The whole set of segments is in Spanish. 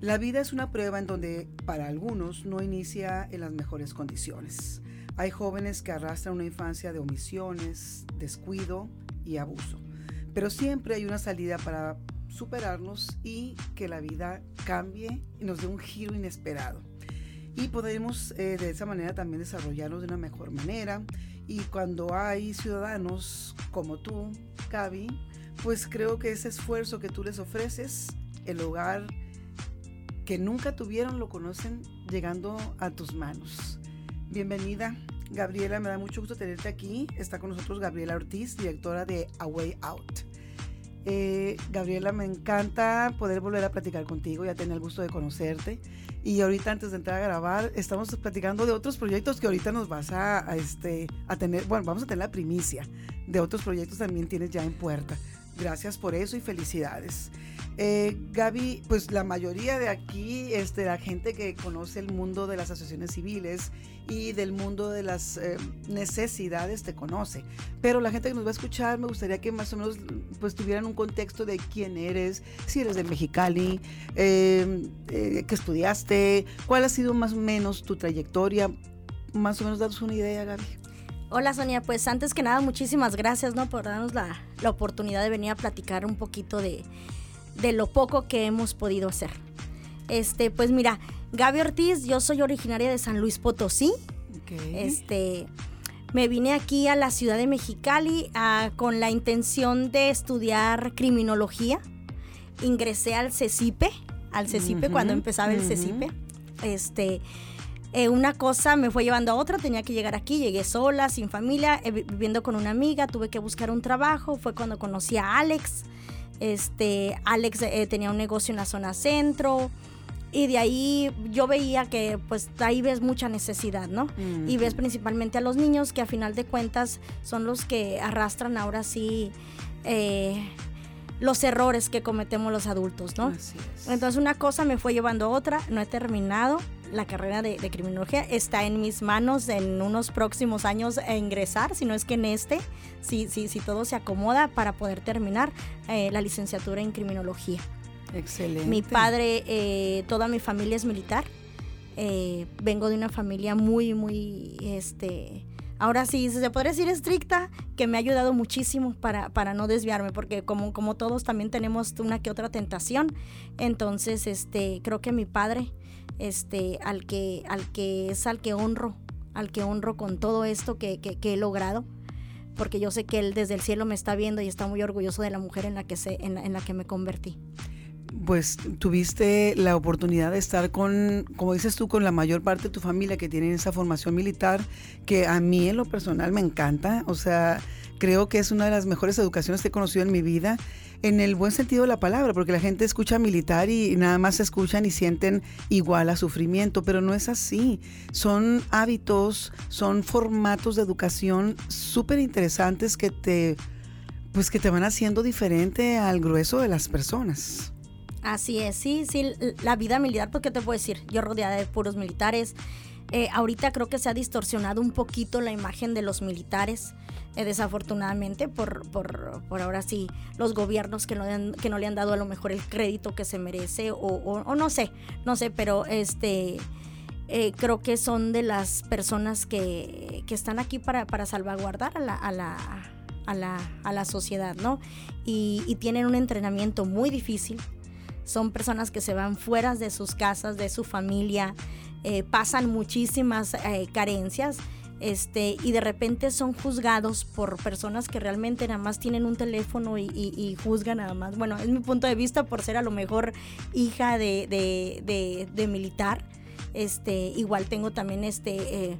La vida es una prueba en donde para algunos no inicia en las mejores condiciones. Hay jóvenes que arrastran una infancia de omisiones, descuido y abuso. Pero siempre hay una salida para superarnos y que la vida cambie y nos dé un giro inesperado. Y podemos eh, de esa manera también desarrollarnos de una mejor manera. Y cuando hay ciudadanos como tú, Gaby, pues creo que ese esfuerzo que tú les ofreces, el hogar que nunca tuvieron, lo conocen llegando a tus manos. Bienvenida, Gabriela, me da mucho gusto tenerte aquí. Está con nosotros Gabriela Ortiz, directora de A Way Out. Eh, Gabriela, me encanta poder volver a platicar contigo, ya tener el gusto de conocerte. Y ahorita antes de entrar a grabar, estamos platicando de otros proyectos que ahorita nos vas a, este, a tener, bueno, vamos a tener la primicia de otros proyectos también tienes ya en puerta. Gracias por eso y felicidades. Eh, Gaby, pues la mayoría de aquí, este, la gente que conoce el mundo de las asociaciones civiles y del mundo de las eh, necesidades te conoce. Pero la gente que nos va a escuchar, me gustaría que más o menos pues tuvieran un contexto de quién eres, si eres de Mexicali, eh, eh qué estudiaste, cuál ha sido más o menos tu trayectoria, más o menos daros una idea, Gaby. Hola Sonia, pues antes que nada muchísimas gracias ¿no? por darnos la, la oportunidad de venir a platicar un poquito de, de lo poco que hemos podido hacer. Este, pues mira, Gaby Ortiz, yo soy originaria de San Luis Potosí. Este, me vine aquí a la ciudad de Mexicali ah, con la intención de estudiar criminología. Ingresé al CECIPE, al CECIPE cuando empezaba el CECIPE. Este, eh, una cosa me fue llevando a otra, tenía que llegar aquí, llegué sola, sin familia, eh, viviendo con una amiga, tuve que buscar un trabajo, fue cuando conocí a Alex. Este, Alex eh, tenía un negocio en la zona centro, y de ahí yo veía que pues ahí ves mucha necesidad, ¿no? Y ves principalmente a los niños que a final de cuentas son los que arrastran ahora sí eh, los errores que cometemos los adultos, ¿no? Entonces una cosa me fue llevando a otra, no he terminado la carrera de, criminología, está en mis manos en unos próximos años a ingresar, si no es que en este, si, si, si todo se acomoda para poder terminar eh, la licenciatura en criminología. Excelente. Mi padre, eh, toda mi familia es militar. Eh, vengo de una familia muy, muy, este, ahora sí, se podría decir estricta, que me ha ayudado muchísimo para, para no desviarme, porque como, como todos también tenemos una que otra tentación. Entonces, este, creo que mi padre, este, al que, al que es al que honro, al que honro con todo esto que, que, he logrado, porque yo sé que él desde el cielo me está viendo y está muy orgulloso de la mujer en la que, se, en la que me convertí pues tuviste la oportunidad de estar con, como dices tú, con la mayor parte de tu familia que tienen esa formación militar, que a mí en lo personal me encanta. O sea, creo que es una de las mejores educaciones que he conocido en mi vida, en el buen sentido de la palabra, porque la gente escucha militar y nada más escuchan y sienten igual a sufrimiento, pero no es así. Son hábitos, son formatos de educación súper interesantes que te, pues que te van haciendo diferente al grueso de las personas. Así es, sí, sí, la vida militar, porque te puedo decir, yo rodeada de puros militares. Eh, ahorita creo que se ha distorsionado un poquito la imagen de los militares, eh, desafortunadamente, por, por, por, ahora sí, los gobiernos que no, que no le han dado a lo mejor el crédito que se merece, o, no sé, no sé, pero este... Eh, creo que son de las personas que, que están aquí para, para salvaguardar a la, a la, a la, a la sociedad, ¿no? Y, tienen un entrenamiento muy difícil, son personas que se van fuera de sus casas, de su familia, eh, pasan muchísimas carencias. Este, y de repente son juzgados por personas que realmente nada más tienen un teléfono y, juzgan nada más. Bueno, es mi punto de vista por ser a lo mejor hija de, de, militar. Este, igual tengo también este. Eh,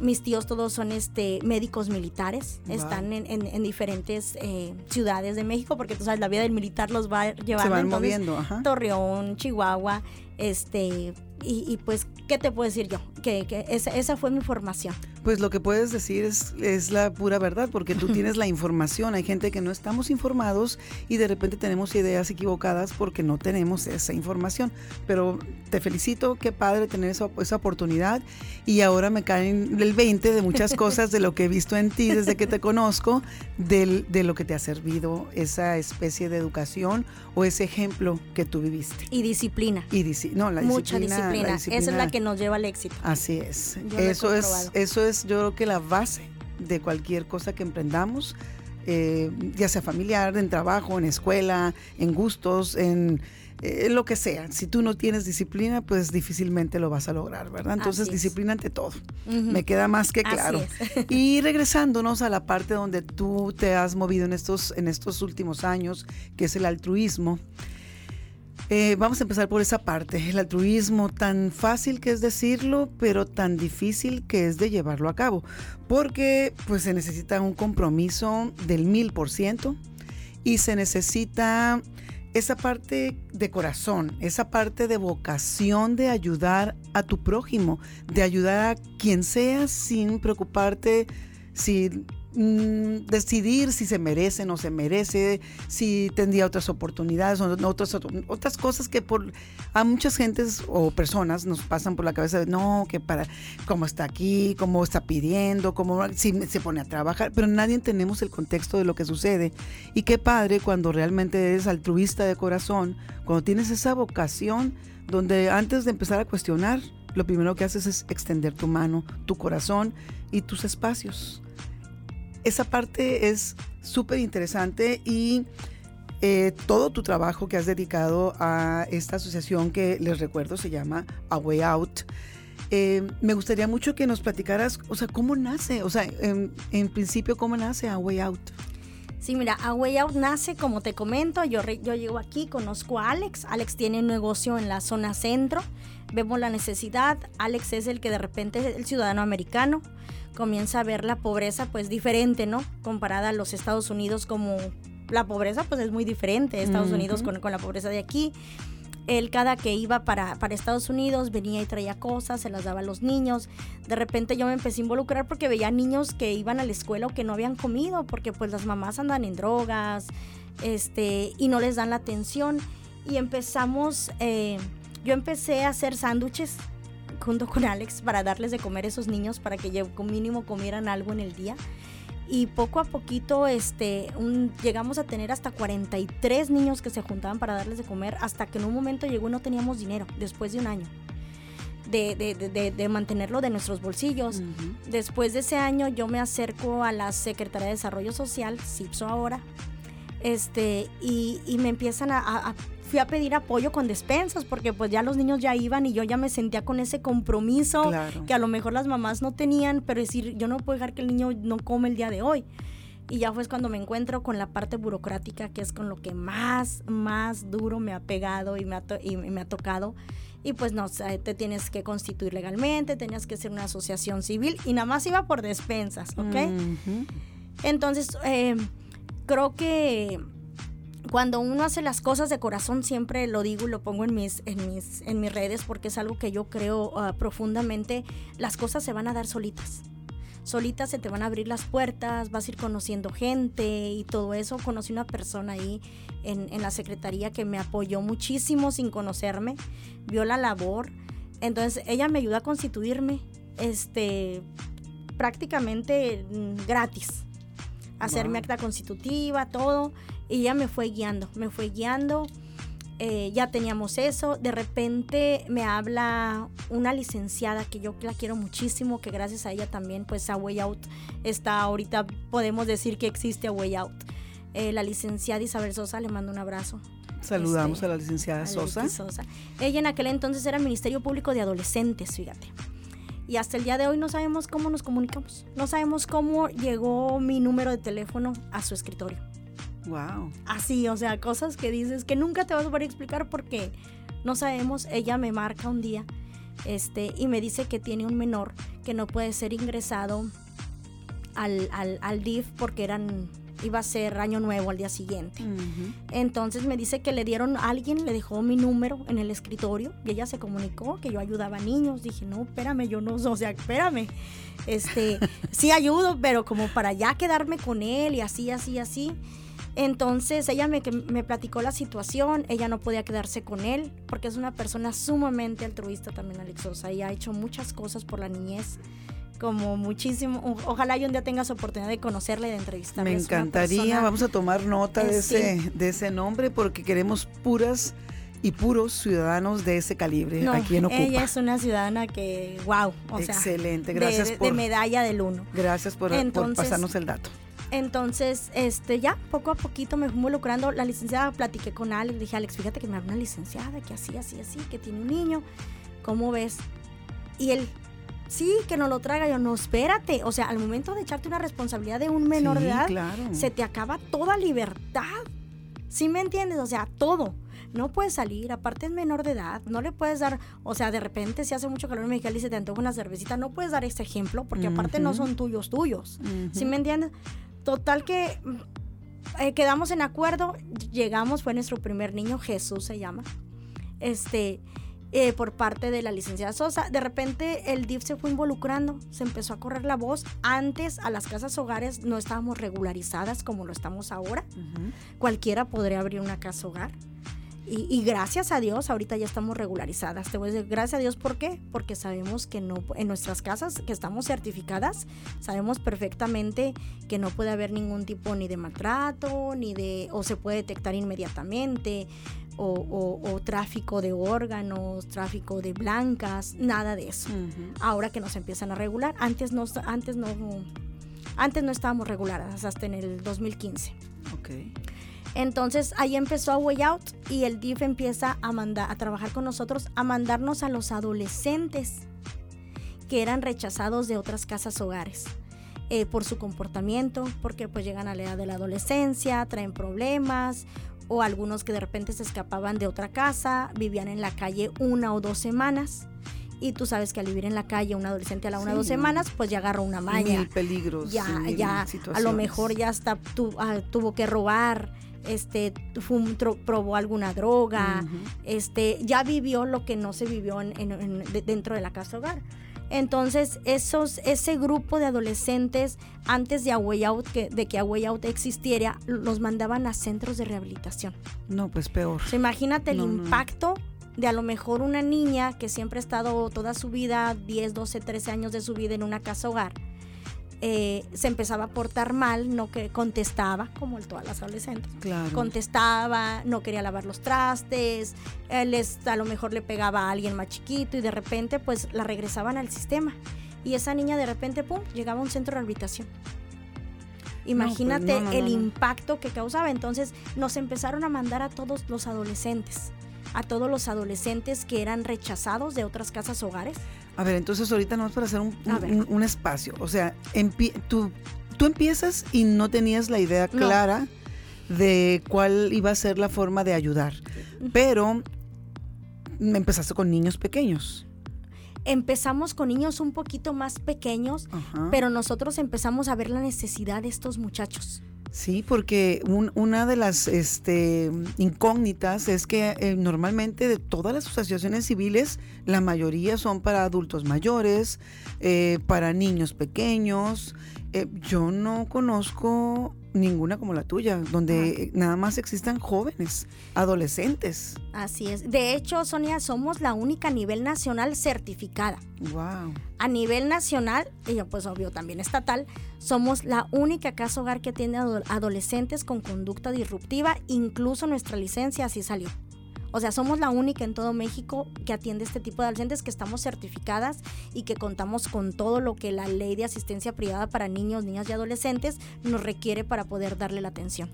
mis tíos todos son este médicos militares, están en, diferentes eh, ciudades de México, porque tú sabes, la vida del militar los va llevando. Se van moviendo, Torreón, Chihuahua, este, y, pues, ¿qué te puedo decir yo? Que, esa, esa, fue mi formación. Pues lo que puedes decir es, es la pura verdad, porque tú tienes la información. Hay gente que no estamos informados y de repente tenemos ideas equivocadas porque no tenemos esa información. Pero te felicito, qué padre tener esa, esa oportunidad. Y ahora me caen el 20 de muchas cosas de lo que he visto en ti desde que te conozco, del, de lo que te ha servido esa especie de educación o ese ejemplo que tú viviste. Y disciplina. Y no, la Mucha disciplina. Esa es la que nos lleva al éxito. Así es. eso es, eso es yo creo que la base de cualquier cosa que emprendamos, eh, ya sea familiar, en trabajo, en escuela, en gustos, en eh, lo que sea. Si tú no tienes disciplina, pues difícilmente lo vas a lograr, ¿verdad? Entonces, disciplina ante todo. Me queda más que claro. y regresándonos a la parte donde tú te has movido en estos, en estos últimos años, que es el altruismo. Eh, vamos a empezar por esa parte, el altruismo, tan fácil que es decirlo, pero tan difícil que es de llevarlo a cabo, porque pues se necesita un compromiso del mil por ciento y se necesita esa parte de corazón, esa parte de vocación de ayudar a tu prójimo, de ayudar a quien sea sin preocuparte si Mm, decidir si se merece, no se merece, si tendría otras oportunidades o otras, otras cosas que por a muchas gentes o personas nos pasan por la cabeza no, que para cómo está aquí, cómo está pidiendo, cómo si se pone a trabajar, pero nadie tenemos el contexto de lo que sucede. Y qué padre cuando realmente eres altruista de corazón, cuando tienes esa vocación donde antes de empezar a cuestionar, lo primero que haces es extender tu mano, tu corazón y tus espacios esa parte es súper interesante y eh, todo tu trabajo que has dedicado a esta asociación que les recuerdo se llama A Way Out. Eh, me gustaría mucho que nos platicaras, o sea, cómo nace, o sea, en, principio, cómo nace A Way Out. Sí, mira, A Way Out nace, como te comento, yo, yo llego aquí, conozco a Alex, Alex tiene un negocio en la zona centro, vemos la necesidad, Alex es el que de repente es el ciudadano americano, comienza a ver la pobreza pues diferente, ¿no? Comparada a los Estados Unidos como la pobreza pues es muy diferente, Estados Unidos con, con, la pobreza de aquí. Él cada que iba para, para Estados Unidos venía y traía cosas, se las daba a los niños. De repente yo me empecé a involucrar porque veía niños que iban a la escuela o que no habían comido porque pues las mamás andan en drogas este, y no les dan la atención. Y empezamos, eh, yo empecé a hacer sándwiches junto con Alex para darles de comer a esos niños para que con mínimo comieran algo en el día. Y poco a poquito este, llegamos a tener hasta 43 niños que se juntaban para darles de comer hasta que en un momento llegó y no teníamos dinero después de un año. De, de, de, mantenerlo de nuestros bolsillos. Después de ese año yo me acerco a la Secretaría de Desarrollo Social, CIPSO ahora, este, y, y me empiezan a, fui a pedir apoyo con despensas porque pues ya los niños ya iban y yo ya me sentía con ese compromiso que a lo mejor las mamás no tenían, pero decir, yo no puedo dejar que el niño no come el día de hoy. Y ya fue cuando me encuentro con la parte burocrática, que es con lo que más, más duro me ha pegado y me ha, y me ha tocado. Y pues no, te tienes que constituir legalmente, tenías que ser una asociación civil y nada más iba por despensas, ¿ok? Entonces, eh, creo que cuando uno hace las cosas de corazón, siempre lo digo y lo pongo en mis, en mis, en mis redes porque es algo que yo creo ah, profundamente, las cosas se van a dar solitas. Solitas se te van a abrir las puertas, vas a ir conociendo gente y todo eso. Conocí una persona ahí en, en la secretaría que me apoyó muchísimo sin conocerme, vio la labor. Entonces ella me ayudó a constituirme este, prácticamente mm, gratis. Hacer mi acta constitutiva, todo y ella me fue guiando, me fue guiando. Eh, ya teníamos eso. De repente me habla una licenciada que yo la quiero muchísimo, que gracias a ella también, pues a Way Out está ahorita, podemos decir que existe a Way Out. Eh, la licenciada Isabel Sosa, le mando un abrazo. Saludamos este, a la licenciada Sosa. Sosa. Ella en aquel entonces era Ministerio Público de Adolescentes, fíjate. Y hasta el día de hoy no sabemos cómo nos comunicamos. No sabemos cómo llegó mi número de teléfono a su escritorio. Wow. Así, o sea, cosas que dices que nunca te vas a poder explicar porque no sabemos. Ella me marca un día este, y me dice que tiene un menor que no puede ser ingresado al, al, al DIF porque eran iba a ser año nuevo al día siguiente. Entonces me dice que le dieron, alguien le dejó mi número en el escritorio y ella se comunicó que yo ayudaba a niños. Dije, no, espérame, yo no, o sea, espérame. Este, sí ayudo, pero como para ya quedarme con él y así, así, así. Entonces ella me, me platicó la situación, ella no podía quedarse con él porque es una persona sumamente altruista también, Alexosa, y ha hecho muchas cosas por la niñez como muchísimo. Ojalá yo un día tengas oportunidad de conocerle, de entrevistarle. Me encantaría, vamos a tomar nota de, ese, de ese nombre porque queremos puras y puros ciudadanos de ese calibre aquí en Ocupa. Ella es una ciudadana que, wow, o Excelente, gracias de, por... De medalla del uno. Gracias por, por pasarnos el dato. Entonces, este, ya poco a poquito me fui involucrando. La licenciada platiqué con Alex, dije, Alex, fíjate que me habla una licenciada que así, así, así, que tiene un niño. ¿Cómo ves? Y él, sí, que no lo traiga. Yo, no, espérate. O sea, al momento de echarte una responsabilidad de un menor de edad, se te acaba toda libertad. ¿Sí me entiendes? O sea, todo. No puedes salir, aparte es menor de edad, no le puedes dar, o sea, de repente si hace mucho calor en Mexicali y se te antoja una cervecita, no puedes dar ese ejemplo porque aparte no son tuyos tuyos. ¿Sí me entiendes? Total que eh, quedamos en acuerdo, llegamos, fue nuestro primer niño, Jesús se llama. Este, eh, por parte de la licenciada Sosa. De repente el DIF se fue involucrando, se empezó a correr la voz. Antes a las casas hogares no estábamos regularizadas como lo estamos ahora. Cualquiera podría abrir una casa hogar. Y, gracias a Dios, ahorita ya estamos regularizadas. Te voy a decir, gracias a Dios, ¿por qué? Porque sabemos que no, en nuestras casas que estamos certificadas, sabemos perfectamente que no puede haber ningún tipo ni de maltrato, ni de, o se puede detectar inmediatamente, o, tráfico de órganos, tráfico de blancas, nada de eso. Ahora que nos empiezan a regular, antes no, antes no, antes no estábamos reguladas hasta en el 2015. Okay. Entonces ahí empezó a Way Out y el DIF empieza a mandar a trabajar con nosotros, a mandarnos a los adolescentes que eran rechazados de otras casas hogares. Eh, por su comportamiento, porque pues llegan a la edad de la adolescencia, traen problemas o algunos que de repente se escapaban de otra casa, vivían en la calle una o dos semanas. Y tú sabes que al vivir en la calle un adolescente a la una o dos semanas, pues ya agarró una maña. Mil peligros. Ya, ya, a lo mejor ya hasta ah, tuvo que robar, este, probó alguna droga, este, ya vivió lo que no se vivió en, dentro de la casa hogar. Entonces, esos, ese grupo de adolescentes, antes de, Out, que, de que Away Out existiera, los mandaban a centros de rehabilitación. No, pues peor. imagínate el impacto de a lo mejor una niña que siempre ha estado toda su vida, 10, 12, 13 años de su vida en una casa hogar. Eh, se empezaba a portar mal, no que contestaba, como todas las adolescentes. Contestaba, no quería lavar los trastes, él a lo mejor le pegaba a alguien más chiquito y de repente pues la regresaban al sistema. Y esa niña de repente, pum, llegaba a un centro de rehabilitación. Pues, Imagínate el impacto que causaba. Entonces nos empezaron a mandar a todos los adolescentes a todos los adolescentes que eran rechazados de otras casas hogares? A ver, entonces ahorita no es para hacer un, espacio. O sea, tú, tú empiezas y no tenías la idea clara de cuál iba a ser la forma de ayudar, pero empezaste con niños pequeños. Empezamos con niños un poquito más pequeños, pero nosotros empezamos a ver la necesidad de estos muchachos. Sí, porque una de las este, incógnitas es que eh, normalmente de todas las asociaciones civiles, la mayoría son para adultos mayores, eh, para niños pequeños. Eh, yo no conozco ninguna como la tuya, donde nada más existan jóvenes, adolescentes. Así es. De hecho, Sonia, somos la única a nivel nacional certificada. Wow. A nivel nacional, y pues obvio también estatal, somos la única casa hogar que tiene adolescentes con conducta disruptiva, incluso nuestra licencia así salió. O sea, somos la única en todo México que atiende este tipo de adolescentes, que estamos certificadas y que contamos con todo lo que la ley de asistencia privada para niños, niñas y adolescentes nos requiere para poder darle la atención.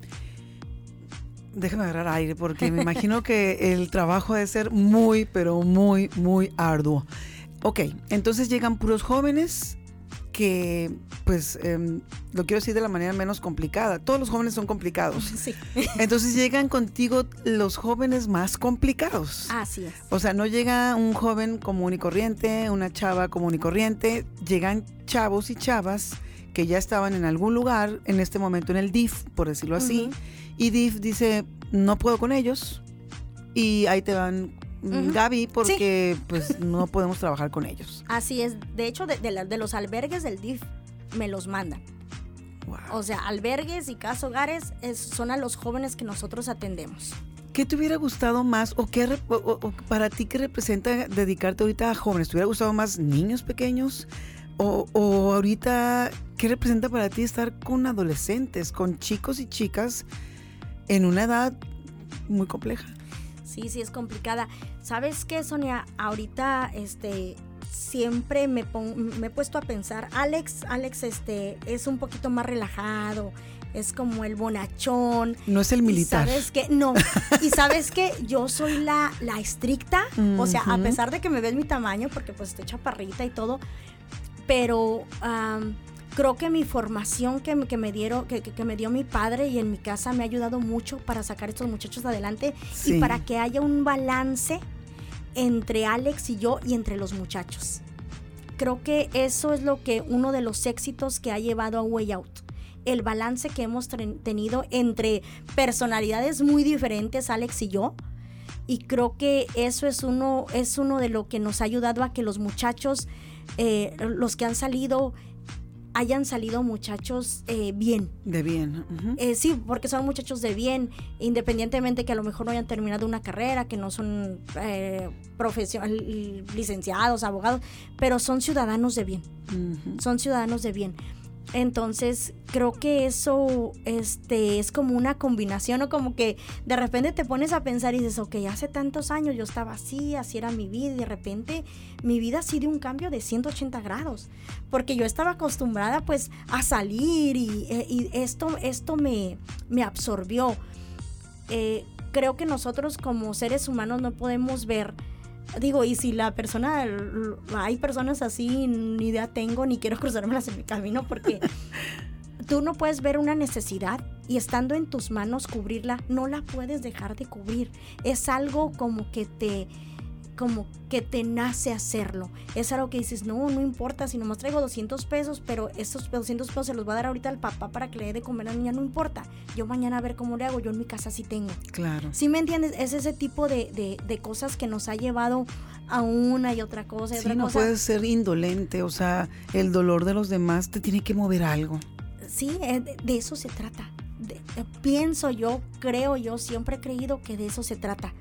Déjame agarrar aire porque me imagino que el trabajo debe ser muy, pero muy, muy arduo. Ok, entonces llegan puros jóvenes que, pues, em, lo quiero decir de la manera menos complicada. Todos los jóvenes son complicados. Sí. Entonces llegan contigo los jóvenes más complicados. Así es. O sea, no llega un joven común y corriente, una chava común y corriente. Llegan chavos y chavas que ya estaban en algún lugar, en este momento en el DIF, por decirlo así. Ujú. Y DIF dice, no puedo con ellos. Y ahí te van Gaby porque pues no podemos trabajar con ellos. Así es. De hecho, de, de la- de los albergues del DIF me los mandan. Wow. O sea, albergues y casa hogares es- son a los jóvenes que nosotros atendemos. ¿Qué te hubiera gustado más o qué o para ti qué representa dedicarte ahorita a jóvenes? ¿Te hubiera gustado más niños pequeños? O, o ahorita, ¿qué representa para ti estar con adolescentes, con chicos y chicas en una edad muy compleja? Sí, sí, es complicada. ¿Sabes qué, Sonia? Ahorita, este, siempre me, pon- me he puesto a pensar, Alex, Alex, este, es un poquito más relajado, es como el bonachón. No es el Y militar. ¿Sabes qué? No. Y sabes que yo soy la, la estricta. O sea, a pesar de que me ves mi tamaño, porque pues estoy chaparrita y todo, pero am, creo que mi formación que, que me dieron, que, que- me dio mi padre y en mi casa me ha ayudado mucho para sacar a estos muchachos adelante Sí. y para que haya un balance entre Alex y yo y entre los muchachos. Creo que eso es lo que uno de los éxitos que ha llevado a Way Out. El balance que hemos tenido entre personalidades muy diferentes, Alex y yo. Y creo que eso es uno, es uno de lo que nos ha ayudado a que los muchachos, eh, los que han salido, hayan salido muchachos eh, bien. De bien. Eh, sí, porque son muchachos de bien, independientemente que a lo mejor no hayan terminado una carrera, que no son eh, licenciados, abogados, pero son ciudadanos de bien, son ciudadanos de bien. Entonces, creo que eso este, es como una combinación o como que de repente te pones a pensar y dices, ok, hace tantos años yo estaba así, así era mi vida y de repente mi vida sí dio un cambio de 180 grados, porque yo estaba acostumbrada pues a salir y, eh, y esto, esto me, me absorbió. Eh, creo que nosotros como seres humanos no podemos ver Digo, y si la persona, hay personas así, ni idea tengo, ni quiero cruzármelas en mi camino, porque tú no puedes ver una necesidad y estando en tus manos cubrirla, no la puedes dejar de cubrir. Es algo como que te como que te nace hacerlo. Es algo que dices, no, no importa, si nomás traigo 200 pesos, pero estos 200 pesos se los va a dar ahorita al papá para que le dé de comer a la niña, no importa. Yo mañana a ver cómo le hago, yo en mi casa sí tengo. Claro. ¿Sí me entiendes? Es ese tipo de, de- de cosas que nos ha llevado a una y otra cosa y Sí, otra no cosa. puedes ser indolente, o sea, el dolor de los demás te tiene que mover algo. Sí, eh, de, eso se trata. De- eh, pienso yo, creo yo, siempre he creído que de eso se trata.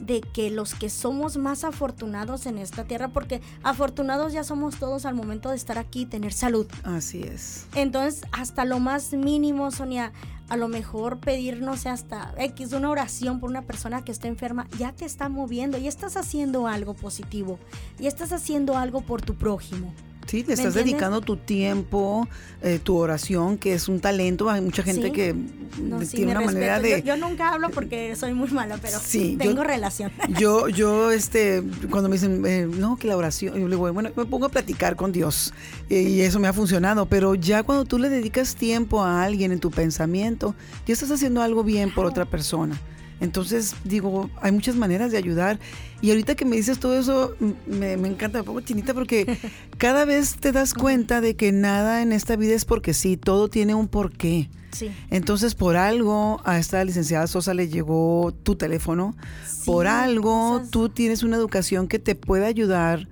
De que los que somos más afortunados en esta tierra, porque afortunados ya somos todos al momento de estar aquí y tener salud. Así es. Entonces, hasta lo más mínimo, Sonia, a lo mejor pedir, no sé, hasta X, una oración por una persona que está enferma, ya te está moviendo, ya estás haciendo algo positivo, ya estás haciendo algo por tu prójimo. Sí, le ¿Me estás dedicando tu tiempo, eh, tu oración, que es un talento. Hay mucha gente Sí. que No, de- sí, tiene una manera de... Yo, yo nunca hablo porque soy muy mala, pero Sí, yo- tengo relación. Yo, yo, este, cuando me dicen, eh, no, que la oración, yo le digo, bueno, me pongo a platicar con Dios eh, y eso me ha funcionado, pero ya cuando tú le dedicas tiempo a alguien en tu pensamiento, ya estás haciendo algo bien por otra persona. Entonces, digo, hay muchas maneras de ayudar. Y ahorita que me dices todo eso, me, me encanta, me pongo chinita porque cada vez te das cuenta de que nada en esta vida es porque sí, todo tiene un porqué. Sí. Entonces, por algo a esta licenciada Sosa le llegó tu teléfono. Sí, por algo cosas- tú tienes una educación que te puede ayudar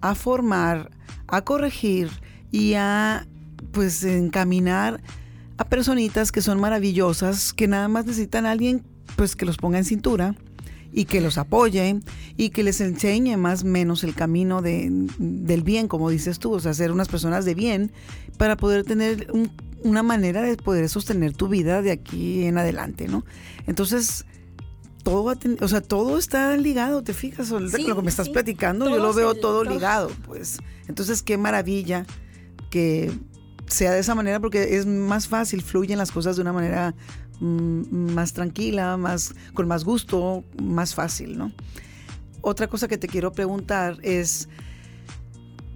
a formar, a corregir y a pues encaminar a personitas que son maravillosas, que nada más necesitan a alguien pues que los ponga en cintura y que los apoye y que les enseñe más o menos el camino de- del bien, como dices tú, o sea, ser unas personas de bien para poder tener un- una manera de poder sostener tu vida de aquí en adelante, ¿no? Entonces, todo, o sea, todo está ligado, ¿te fijas? Sí, lo que me estás sí. platicando, yo lo veo todo ligado, pues. Entonces, qué maravilla que sea de esa manera porque es más fácil, fluyen las cosas de una manera más tranquila, más con más gusto, más fácil, ¿no? Otra cosa que te quiero preguntar es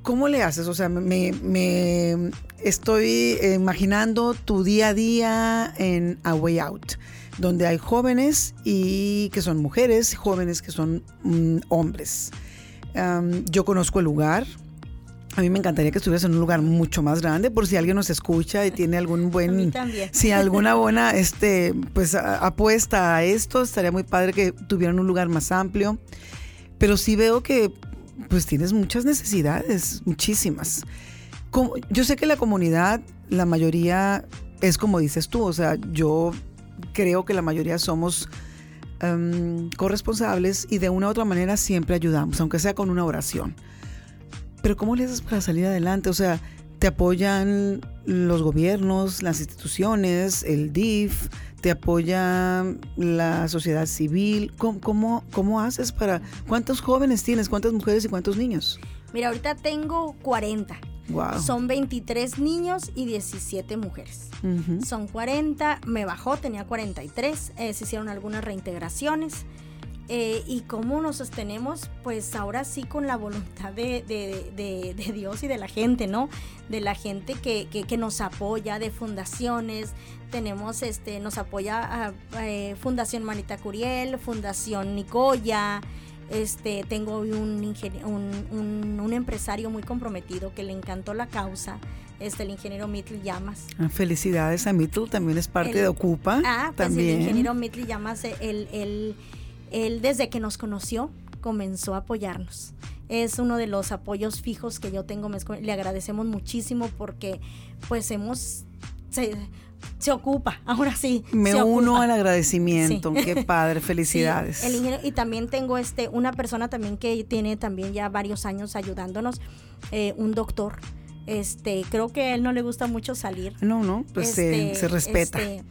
¿Cómo le haces? O sea, me, estoy imaginando tu día a día en A Way Out, donde hay jóvenes y que son mujeres, jóvenes que son mm, hombres. Yo conozco el lugar. A mí me encantaría que estuvieras en un lugar mucho más grande, por si alguien nos escucha y tiene algún buen, si alguna buena, este, pues a- apuesta a esto, estaría muy padre que tuvieran un lugar más amplio. Pero sí veo que, pues tienes muchas necesidades, muchísimas. Como- yo sé que la comunidad, la mayoría es como dices tú, o sea, yo creo que la mayoría somos em, corresponsables y de una u otra manera siempre ayudamos, aunque sea con una oración. Pero ¿cómo le haces para salir adelante? O sea, te apoyan los gobiernos, las instituciones, el DIF, te apoya la sociedad civil. ¿Cómo, cómo, cómo haces para... ¿Cuántos jóvenes tienes? ¿Cuántas mujeres y cuántos niños? Mira, ahorita tengo 40. Wow. Son 23 niños y 17 mujeres. Son 40, me bajó, tenía 43, eh, se hicieron algunas reintegraciones. Eh, y cómo nos sostenemos, pues ahora sí con la voluntad de, de- de- de Dios y de la gente, ¿no? De la gente que, que- que nos apoya, de fundaciones. Tenemos, este, nos apoya a, eh, Fundación Manita Curiel, Fundación Nicoya. Este, tengo un, ingenie- un, un- un empresario muy comprometido que le encantó la causa, este, el ingeniero Mitl Llamas. Ah, Felicidades a Mittel, también es parte El- de Ocupa. Ah, pues también. el ingeniero Mitli Llamas, él, él, él desde que nos conoció comenzó a apoyarnos. Es uno de los apoyos fijos que yo tengo. Le agradecemos muchísimo porque pues hemos... Se, se ocupa, ahora sí. Me se uno ocupa. al agradecimiento. Sí. Qué padre, Sí, felicidades. el ingeniero- y también tengo este una persona también que tiene también ya varios años ayudándonos, eh, un doctor. Este, creo que a él no le gusta mucho salir. No, no, pues se- Este, se, respeta. este,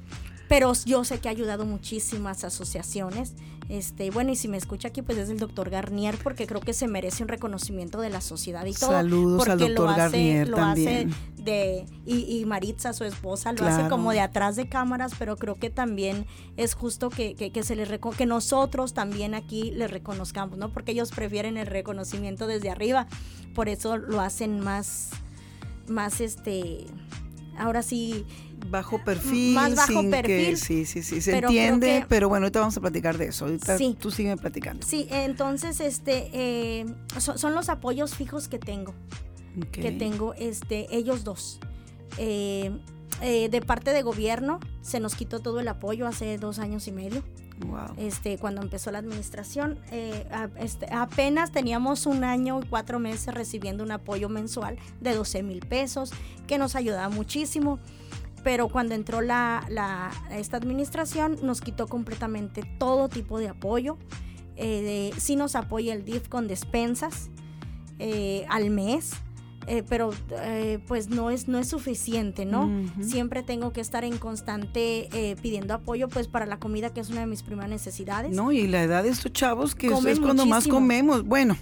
pero yo sé que ha ayudado muchísimas asociaciones. Este, bueno, y si me escucha aquí, pues es el doctor Garnier, porque creo que se merece un reconocimiento de la sociedad y todo. Saludos al porque lo doctor hace- Garnier lo también. hace de, y, y Maritza, su esposa, lo hace como de atrás de cámaras, pero creo que también es justo que, que, que se les que nosotros también aquí les reconozcamos, ¿no? Porque ellos prefieren el reconocimiento desde arriba, por eso lo hacen más, más este, ahora sí, bajo perfil. más bajo sin que- perfil, sí, sí, sí, se pero entiende, que- pero bueno, ahorita vamos a platicar de eso. Ahorita Sí. tú sigue platicando. Sí, entonces este eh, son, son los apoyos fijos que tengo, que tengo este ellos dos. Eh, eh, de parte de gobierno se nos quitó todo el apoyo hace dos años y medio. Wow. Este, cuando empezó la administración, eh, a- este, apenas teníamos un año y cuatro meses recibiendo un apoyo mensual de 12 mil pesos, que nos ayudaba muchísimo. Pero cuando entró la, la- esta administración, nos quitó completamente todo tipo de apoyo. Eh, de- sí nos apoya el DIF con despensas eh, al mes, eh, pero eh, pues no es, no es suficiente, ¿no? Siempre tengo que estar en constante eh, pidiendo apoyo pues para la comida que es una de mis primeras necesidades. No, y la edad de estos chavos que Comen es cuando más comemos. Bueno,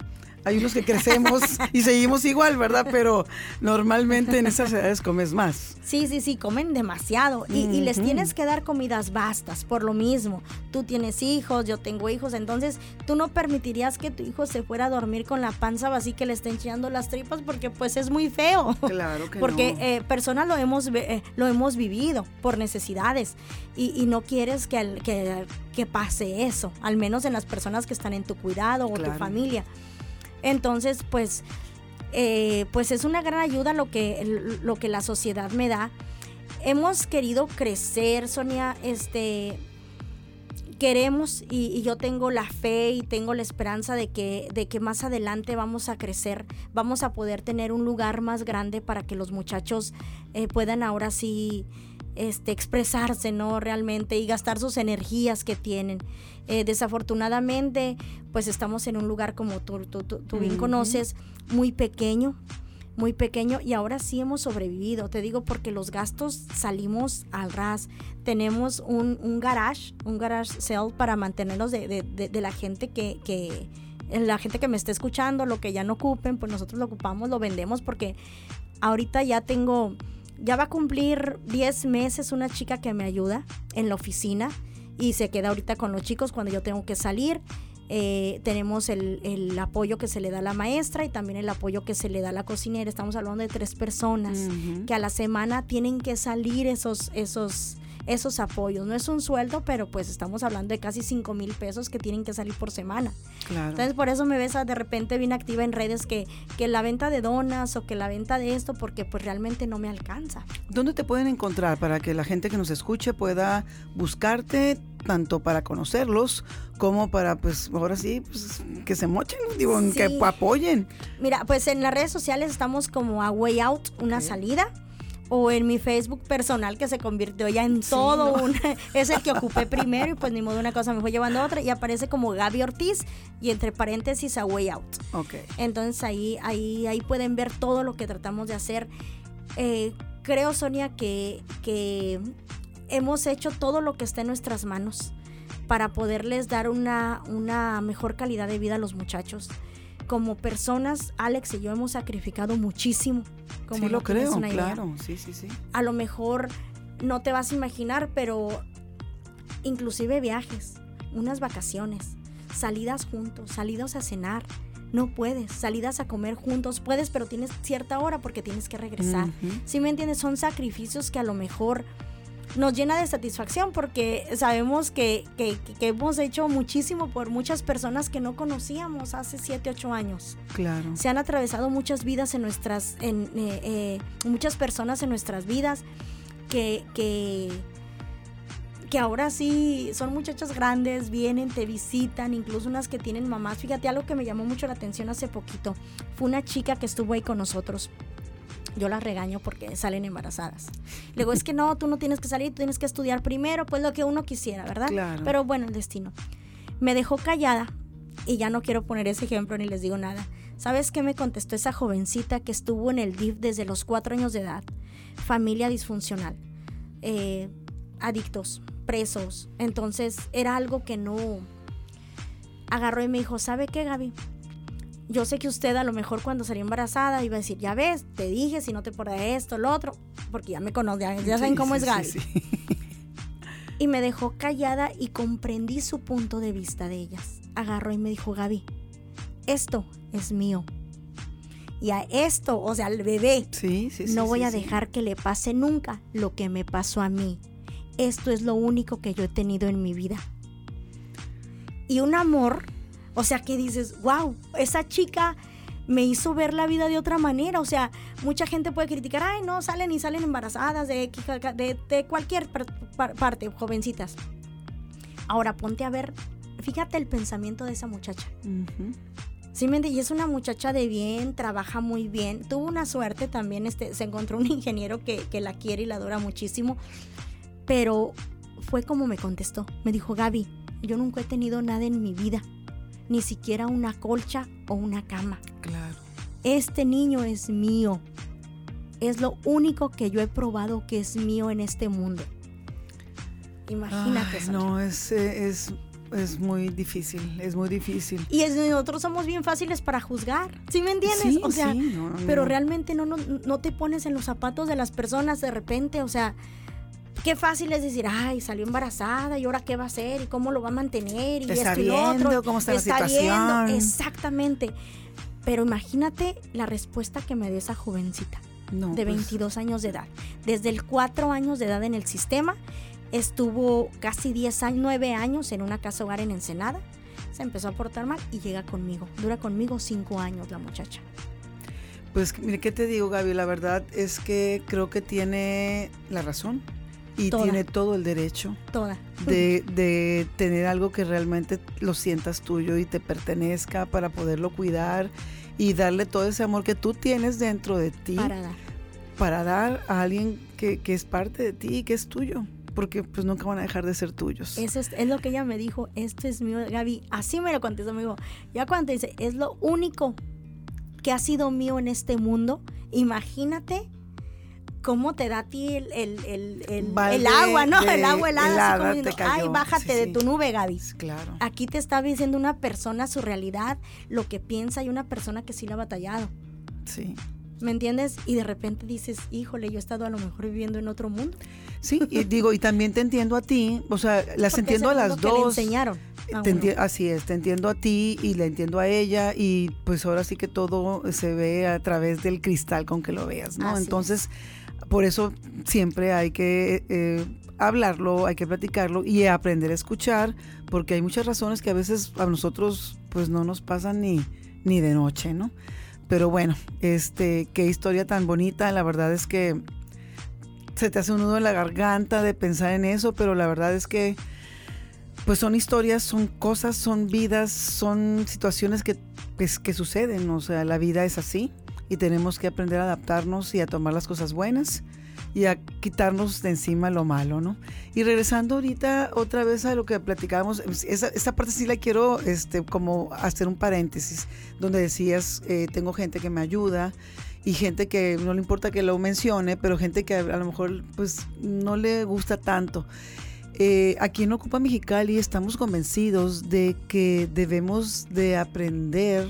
hay unos que crecemos y seguimos igual, ¿verdad? Pero normalmente en esas edades comes más. Sí, sí, sí, comen demasiado y, y les tienes que dar comidas bastas por lo mismo. Tú tienes hijos, yo tengo hijos, entonces tú no permitirías que tu hijo se fuera a dormir con la panza vacía que le estén echando las tripas porque pues es muy feo. Claro que Porque no. eh, personas lo hemos, eh, lo hemos vivido por necesidades y, y no quieres que, que, que pase eso, al menos en las personas que están en tu cuidado o Claro. tu familia. Entonces, pues, eh, pues es una gran ayuda lo que, lo que la sociedad me da. Hemos querido crecer, Sonia, este, queremos y, yo tengo la fe y tengo la esperanza de que, de que más adelante vamos a crecer, vamos a poder tener un lugar más grande para que los muchachos eh, puedan ahora sí este, expresarse, ¿no? Realmente y gastar sus energías que tienen. Eh, desafortunadamente, pues estamos en un lugar como tú, tú, tú- tú bien conoces, muy pequeño, muy pequeño y ahora sí hemos sobrevivido. Te digo porque los gastos salimos al ras. Tenemos un, un garage, un garage sale para mantenernos de, de- de- de la gente que, que- la gente que me esté escuchando, lo que ya no ocupen, pues nosotros lo ocupamos, lo vendemos porque ahorita ya tengo, ya va a cumplir 10 meses una chica que me ayuda en la oficina y se queda ahorita con los chicos cuando yo tengo que salir. eh, tenemos el, el, apoyo que se le da a la maestra y también el apoyo que se le da a la cocinera. Estamos hablando de tres personas que a la semana tienen que salir esos, esos, esos apoyos. No es un sueldo, pero pues estamos hablando de casi 5 mil pesos que tienen que salir por semana. Entonces por eso me ves de repente bien activa en redes que, que la venta de donas o que la venta de esto, porque pues realmente no me alcanza. ¿Dónde te pueden encontrar para que la gente que nos escuche pueda buscarte tanto para conocerlos como para, pues, ahora sí, pues, que se mochen, digo, que apoyen. Mira, pues en las redes sociales estamos como a Way Out, una salida o en mi Facebook personal que se convirtió ya en todo un es el que ocupé primero y pues ni modo una cosa me fue llevando a otra y aparece como Gaby Ortiz y entre paréntesis a Way Out. Ok. Entonces ahí, ahí, ahí pueden ver todo lo que tratamos de hacer. Eh, creo, Sonia, que, que hemos hecho todo lo que está en nuestras manos para poderles dar una, una mejor calidad de vida a los muchachos. Como personas, Alex y yo hemos sacrificado muchísimo. Como sí, lo creo, claro, sí, sí, sí. A lo mejor no te vas a imaginar, pero inclusive viajes, unas vacaciones, salidas juntos, salidas a cenar, no puedes, salidas a comer juntos, puedes, pero tienes cierta hora porque tienes que regresar. Si me entiendes? Son sacrificios que a lo mejor nos llena de satisfacción porque sabemos que, hemos hecho muchísimo por muchas personas que no conocíamos hace 7, 8 años. Claro. Se han atravesado muchas vidas en nuestras, en, eh, eh, muchas personas en nuestras vidas que, que, que ahora sí son muchachas grandes, vienen, te visitan, incluso unas que tienen mamás. Fíjate, algo que me llamó mucho la atención hace poquito, fue una chica que estuvo ahí con nosotros yo las regaño porque salen embarazadas. Luego es que no, tú no tienes que salir, tú tienes que estudiar primero, pues lo que uno quisiera, ¿verdad? Pero bueno, el destino. Me dejó callada y ya no quiero poner ese ejemplo ni les digo nada. ¿Sabes qué me contestó esa jovencita que estuvo en el DIF desde los cuatro años de edad? Familia disfuncional, eh, adictos, presos. Entonces era algo que no agarró y me dijo, ¿sabe qué, Gaby? Yo sé que usted a lo mejor cuando salió embarazada iba a decir, ya ves, te dije si no te por esto, lo otro, porque ya me conocen, ya, saben cómo es Gaby. y me dejó callada y comprendí su punto de vista de ellas. Agarró y me dijo, Gaby, esto es mío. Y a esto, o sea, al bebé, no voy a dejar que le pase nunca lo que me pasó a mí. Esto es lo único que yo he tenido en mi vida. Y un amor o sea, que dices, wow, esa chica me hizo ver la vida de otra manera. O sea, mucha gente puede criticar, ay, no, salen y salen embarazadas de, de, cualquier parte, jovencitas. Ahora ponte a ver, fíjate el pensamiento de esa muchacha. Sí, y es una muchacha de bien, trabaja muy bien. Tuvo una suerte también, este, se encontró un ingeniero que, que la quiere y la adora muchísimo. Pero fue como me contestó. Me dijo, Gaby, yo nunca he tenido nada en mi vida ni siquiera una colcha o una cama. Claro. Este niño es mío. Es lo único que yo he probado que es mío en este mundo. Imagínate. eso. no, es, es, es, muy difícil, es muy difícil. Y nosotros somos bien fáciles para juzgar, ¿sí me entiendes? o sea, pero realmente no, no, no te pones en los zapatos de las personas de repente, o sea, qué fácil es decir, ay, salió embarazada y ahora qué va a hacer y cómo lo va a mantener y está esto y otro. cómo está, la situación. exactamente. Pero imagínate la respuesta que me dio esa jovencita de 22 pues. años de edad. Desde el 4 años de edad en el sistema, estuvo casi 10 años, 9 años en una casa hogar en Ensenada. Se empezó a portar mal y llega conmigo. Dura conmigo 5 años la muchacha. Pues mire, ¿qué te digo, Gaby? La verdad es que creo que tiene la razón y tiene todo el derecho De, de, tener algo que realmente lo sientas tuyo y te pertenezca para poderlo cuidar y darle todo ese amor que tú tienes dentro de ti. Para dar. Para dar a alguien que, que es parte de ti y que es tuyo porque pues nunca van a dejar de ser tuyos. Eso es, es, lo que ella me dijo, esto es mío, Gaby, así me lo contestó, me dijo, ya cuando dice, es lo único que ha sido mío en este mundo, imagínate cómo te da a ti el, el, el, agua, ¿no? el agua helada, así como ay, bájate de tu nube, Gaby. Claro. Aquí te está diciendo una persona su realidad, lo que piensa y una persona que sí la ha batallado. Sí. ¿Me entiendes? Y de repente dices, híjole, yo he estado a lo mejor viviendo en otro mundo. Sí, y digo, y también te entiendo a ti, o sea, las entiendo a las dos. enseñaron. así es, te entiendo a ti y le entiendo a ella y pues ahora sí que todo se ve a través del cristal con que lo veas, ¿no? Entonces, por eso siempre hay que eh, hablarlo, hay que platicarlo y aprender a escuchar, porque hay muchas razones que a veces a nosotros pues no nos pasan ni, ni de noche, ¿no? Pero bueno, este, qué historia tan bonita, la verdad es que se te hace un nudo en la garganta de pensar en eso, pero la verdad es que pues son historias, son cosas, son vidas, son situaciones que, pues, que suceden, o sea, la vida es así y tenemos que aprender a adaptarnos y a tomar las cosas buenas y a quitarnos de encima lo malo, ¿no? Y regresando ahorita otra vez a lo que platicábamos, esa, parte sí la quiero este, como hacer un paréntesis, donde decías, eh, tengo gente que me ayuda y gente que no le importa que lo mencione, pero gente que a, lo mejor pues no le gusta tanto. Eh, aquí en Ocupa Mexicali estamos convencidos de que debemos de aprender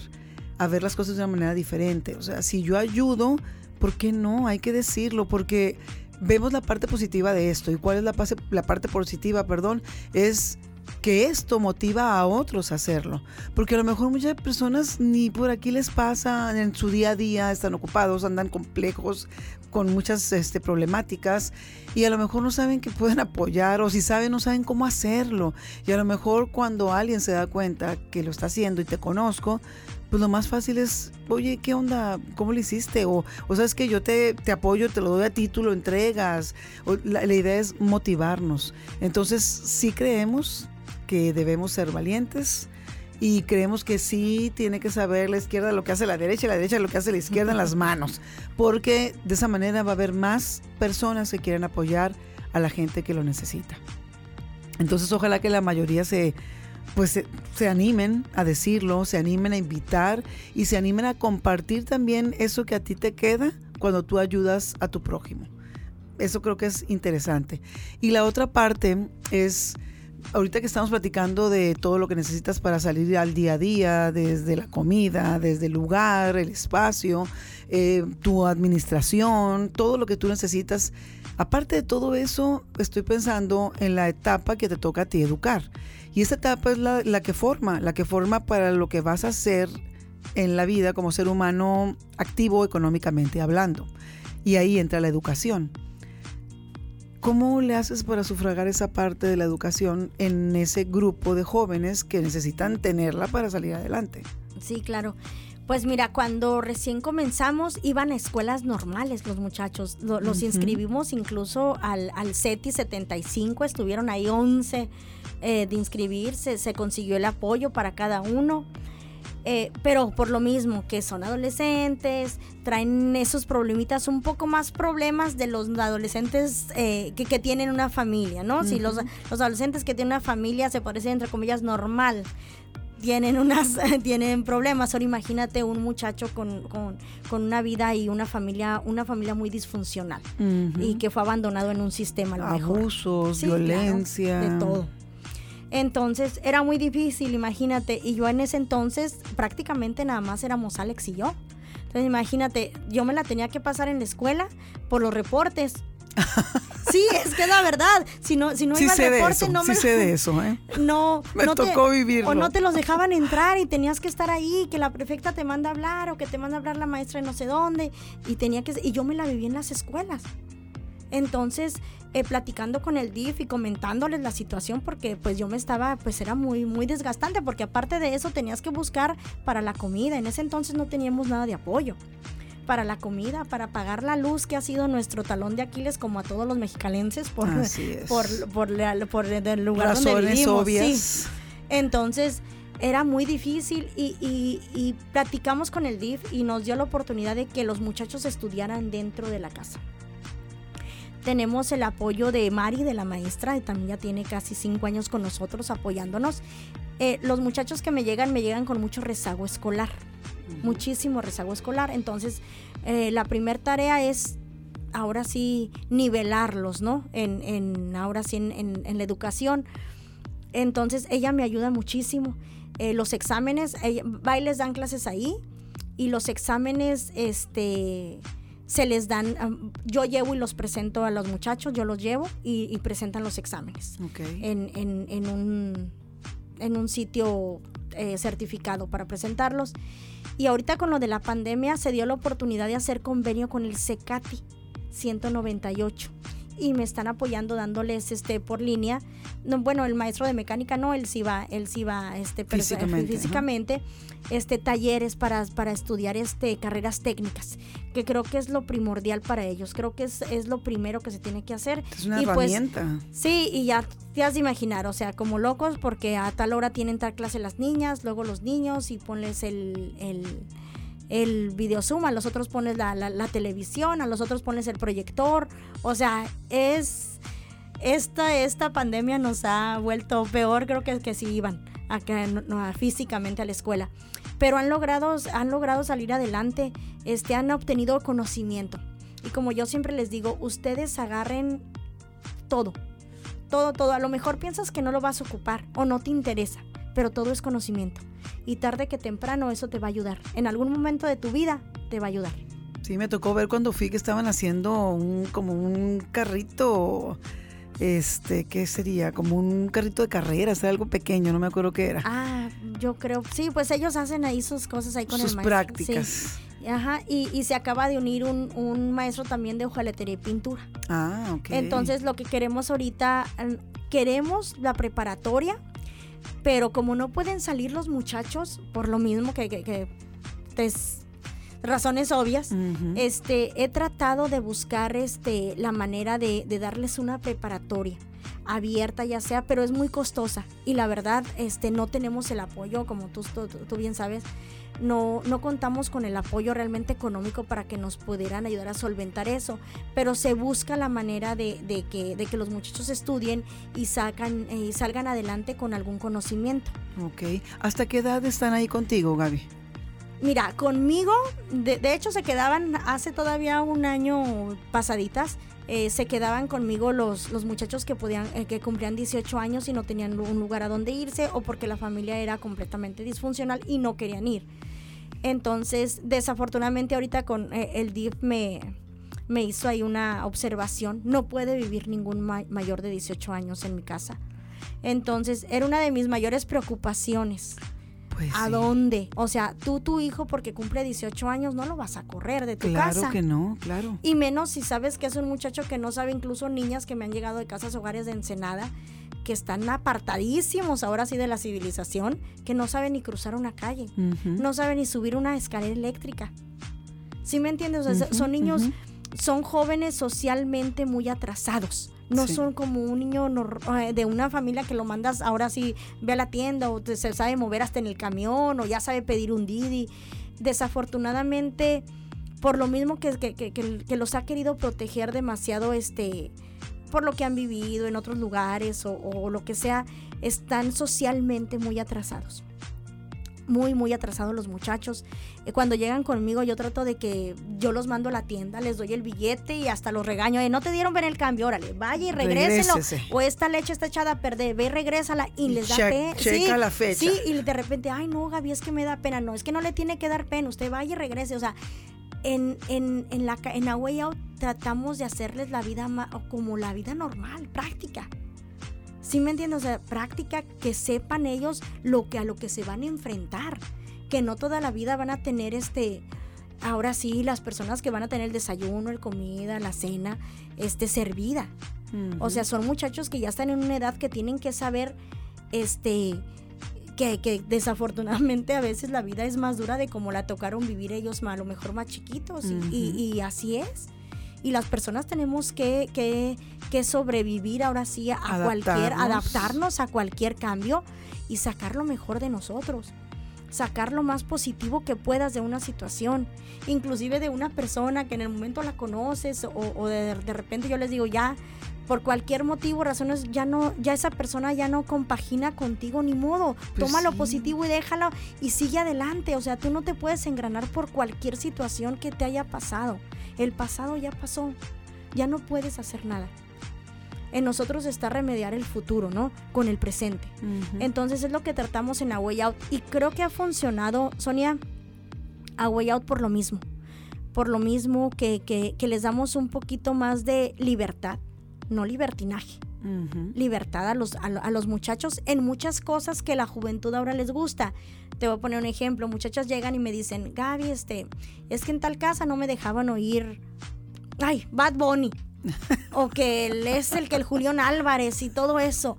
a ver las cosas de una manera diferente. O sea, si yo ayudo, ¿por qué no? Hay que decirlo, porque vemos la parte positiva de esto. ¿Y cuál es la, la parte positiva? Perdón, es que esto motiva a otros a hacerlo. Porque a lo mejor muchas personas ni por aquí les pasa en su día a día, están ocupados, andan complejos, con muchas este, problemáticas y a lo mejor no saben que pueden apoyar o si saben no saben cómo hacerlo. Y a lo mejor cuando alguien se da cuenta que lo está haciendo y te conozco, pues lo más fácil es, oye, ¿qué onda? ¿Cómo lo hiciste? O, o sabes que yo te, te, apoyo, te lo doy a título, entregas. la, la idea es motivarnos. Entonces, sí creemos que debemos ser valientes y creemos que sí tiene que saber la izquierda lo que hace la derecha y la derecha lo que hace la izquierda en las manos, porque de esa manera va a haber más personas que quieren apoyar a la gente que lo necesita. Entonces ojalá que la mayoría se, pues se, animen a decirlo, se animen a invitar y se animen a compartir también eso que a ti te queda cuando tú ayudas a tu prójimo. Eso creo que es interesante. Y la otra parte es, ahorita que estamos platicando de todo lo que necesitas para salir al día a día, desde la comida, desde el lugar, el espacio, eh, tu administración, todo lo que tú necesitas. Aparte de todo eso, estoy pensando en la etapa que te toca a ti educar. Y esa etapa es la, que forma, la que forma para lo que vas a hacer en la vida como ser humano activo económicamente hablando. Y ahí entra la educación. ¿Cómo le haces para sufragar esa parte de la educación en ese grupo de jóvenes que necesitan tenerla para salir adelante? Sí, claro. Pues mira, cuando recién comenzamos iban a escuelas normales los muchachos. Los inscribimos incluso al, al CETI 75, estuvieron ahí 11 eh, de inscribirse, se consiguió el apoyo para cada uno. Eh, pero por lo mismo que son adolescentes, traen esos problemitas, un poco más problemas de los adolescentes eh, que, tienen una familia, ¿no? Si los, los, adolescentes que tienen una familia se parecen entre comillas normal, tienen unas tienen problemas. Ahora imagínate un muchacho con, una vida y una familia, una familia muy disfuncional y que fue abandonado en un sistema a Abusos, violencia. de todo. Entonces era muy difícil, imagínate. Y yo en ese entonces prácticamente nada más éramos Alex y yo. Entonces imagínate, yo me la tenía que pasar en la escuela por los reportes. sí, es que es la verdad. Si no, si no iba al reporte, no me. Sí sé de eso, ¿eh? No. me tocó vivir. O no te los dejaban entrar y tenías que estar ahí, que la prefecta te manda a hablar o que te manda a hablar la maestra de no sé dónde. Y tenía que. Y yo me la viví en las escuelas. Entonces, eh, platicando con el DIF y comentándoles la situación porque pues yo me estaba, pues era muy, muy desgastante porque aparte de eso tenías que buscar para la comida. En ese entonces no teníamos nada de apoyo para la comida, para pagar la luz, que ha sido nuestro talón de Aquiles, como a todos los mexicalenses, por, por, por, por, el lugar donde vivimos. Obvias. Entonces, era muy difícil y, y, y, platicamos con el DIF y nos dio la oportunidad de que los muchachos estudiaran dentro de la casa. Tenemos el apoyo de Mari, de la maestra, que también ya tiene casi cinco años con nosotros apoyándonos. Eh, los muchachos que me llegan, me llegan con mucho rezago escolar, muchísimo rezago escolar. Entonces, eh, la primera tarea es ahora sí nivelarlos, ¿no? En, ahora sí en, la educación. Entonces, ella me ayuda muchísimo. Eh, los exámenes, bailes dan clases ahí y los exámenes, este se les dan, yo llevo y los presento a los muchachos, yo los llevo y, presentan los exámenes. En, un en un sitio eh, certificado para presentarlos. Y ahorita con lo de la pandemia se dio la oportunidad de hacer convenio con el CECATI 198 y me están apoyando dándoles este por línea. No, bueno, el maestro de mecánica no, él sí va, él sí va este físicamente, físicamente este talleres para, para estudiar este carreras técnicas, que creo que es lo primordial para ellos. Creo que es, es lo primero que se tiene que hacer. Es una pues, herramienta. sí, y ya te has de imaginar, o sea, como locos porque a tal hora tienen tal clase las niñas, luego los niños y ponles el, el el video zoom, a los otros pones la, la, televisión, a los otros pones el proyector. O sea, es. Esta, esta pandemia nos ha vuelto peor, creo que, que si iban a, físicamente a la escuela. Pero han logrado, han logrado salir adelante, este, han obtenido conocimiento. Y como yo siempre les digo, ustedes agarren todo, todo, todo. A lo mejor piensas que no lo vas a ocupar o no te interesa, pero todo es conocimiento y tarde que temprano eso te va a ayudar. En algún momento de tu vida te va a ayudar. Sí, me tocó ver cuando fui que estaban haciendo un, como un carrito, este, ¿qué sería? Como un carrito de carreras, algo pequeño, no me acuerdo qué era. Ah, yo creo, sí, pues ellos hacen ahí sus cosas ahí con sus el maestro. prácticas. Ajá, y, y, se acaba de unir un, un, maestro también de hojalatería y pintura. Ah, ok. Entonces lo que queremos ahorita, queremos la preparatoria pero como no pueden salir los muchachos, por lo mismo que, que, razones obvias, este, he tratado de buscar este, la manera de, darles una preparatoria abierta ya sea, pero es muy costosa y la verdad este, no tenemos el apoyo, como tú, tú bien sabes, no, no contamos con el apoyo realmente económico para que nos pudieran ayudar a solventar eso, pero se busca la manera de, que, de que los muchachos estudien y, sacan, eh, y salgan adelante con algún conocimiento. Ok, ¿hasta qué edad están ahí contigo, Gaby? Mira, conmigo, de, hecho se quedaban hace todavía un año pasaditas, eh, se quedaban conmigo los, los muchachos que podían, eh, que cumplían 18 años y no tenían un lugar a donde irse o porque la familia era completamente disfuncional y no querían ir. Entonces, desafortunadamente ahorita con eh, el DIF me, me hizo ahí una observación. No puede vivir ningún mayor de 18 años en mi casa. Entonces, era una de mis mayores preocupaciones. Pues ¿A dónde? O sea, tú, tu hijo, porque cumple 18 años, no lo vas a correr de tu casa. Claro que no, claro. Y menos si sabes que es un muchacho que no sabe, incluso niñas que me han llegado de casas hogares de Ensenada, que están apartadísimos ahora sí de la civilización, que no saben ni cruzar una calle, no saben ni subir una escalera eléctrica. ¿Sí me entiendes? O sea, son niños, son jóvenes socialmente muy atrasados. No son como un niño de una familia que lo mandas ahora sí ve a la tienda o se sabe mover hasta en el camión o ya sabe pedir un Didi. Desafortunadamente, por lo mismo que, que, que, que los ha querido proteger demasiado este por lo que han vivido en otros lugares o, lo que sea, están socialmente muy atrasados muy, muy atrasados los muchachos. Eh, cuando llegan conmigo, yo trato de que yo los mando a la tienda, les doy el billete y hasta los regaño. no te dieron ver el cambio, órale, vaya y regréselo. O esta leche está echada a perder, ve y regrésala. Y, les da pena. Sí, la fecha. Sí, y de repente, ay, no, Gaby, es que me da pena. No, es que no le tiene que dar pena. Usted vaya y regrese. O sea, en, en, en, la, en la Way Out tratamos de hacerles la vida como la vida normal, práctica. ¿Sí me entiendes? O sea, práctica que sepan ellos lo que a lo que se van a enfrentar. Que no toda la vida van a tener este. Ahora sí, las personas que van a tener el desayuno, el comida, la cena, este, servida. O sea, son muchachos que ya están en una edad que tienen que saber, este, que, desafortunadamente a veces la vida es más dura de como la tocaron vivir ellos, a lo mejor más chiquitos, y, así es. Y las personas tenemos que, que, sobrevivir ahora sí a cualquier, adaptarnos a cualquier cambio y sacar lo mejor de nosotros sacar lo más positivo que puedas de una situación, inclusive de una persona que en el momento la conoces o, de, de, repente yo les digo ya por cualquier motivo, razones, ya no, ya esa persona ya no compagina contigo ni modo. Pues Toma lo positivo y déjalo y sigue adelante. O sea, tú no te puedes engranar por cualquier situación que te haya pasado. El pasado ya pasó. Ya no puedes hacer nada. En nosotros está remediar el futuro, ¿no? Con el presente. Entonces es lo que tratamos en A Way Out. Y creo que ha funcionado, Sonia, A Way Out por lo mismo. Por lo mismo que, que les damos un poquito más de libertad no libertinaje, libertad a los, a, los muchachos en muchas cosas que la juventud ahora les gusta. Te voy a poner un ejemplo. Muchachas llegan y me dicen, Gaby, este, es que en tal casa no me dejaban oír, ay, Bad Bunny. o que él es el que el Julián Álvarez y todo eso.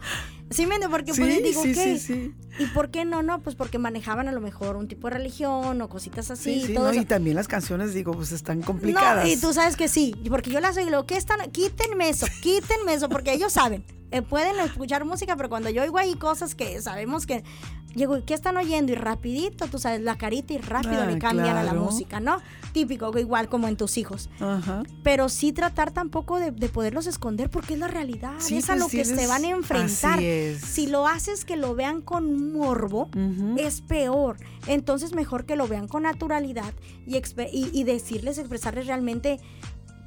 Sí, me porque sí, pues, digo, sí, ¿Y por qué no? No, pues porque manejaban a lo mejor un tipo de religión o cositas así. y, todo y también las canciones, digo, pues están complicadas. No, y tú sabes que sí, porque yo las oigo, ¿qué están? Quítenme eso, quítenme eso, porque ellos saben. Eh, pueden escuchar música, pero cuando yo oigo ahí cosas que sabemos que Llego, ¿qué están oyendo? Y rapidito, tú sabes, la carita y rápido le cambian a la música, ¿no? Típico, igual como en tus hijos. Pero sí tratar tampoco de, poderlos esconder porque es la realidad, es a lo que se van a enfrentar. Si lo haces que lo vean con morbo, es peor. Entonces mejor que lo vean con naturalidad y, y decirles, expresarles realmente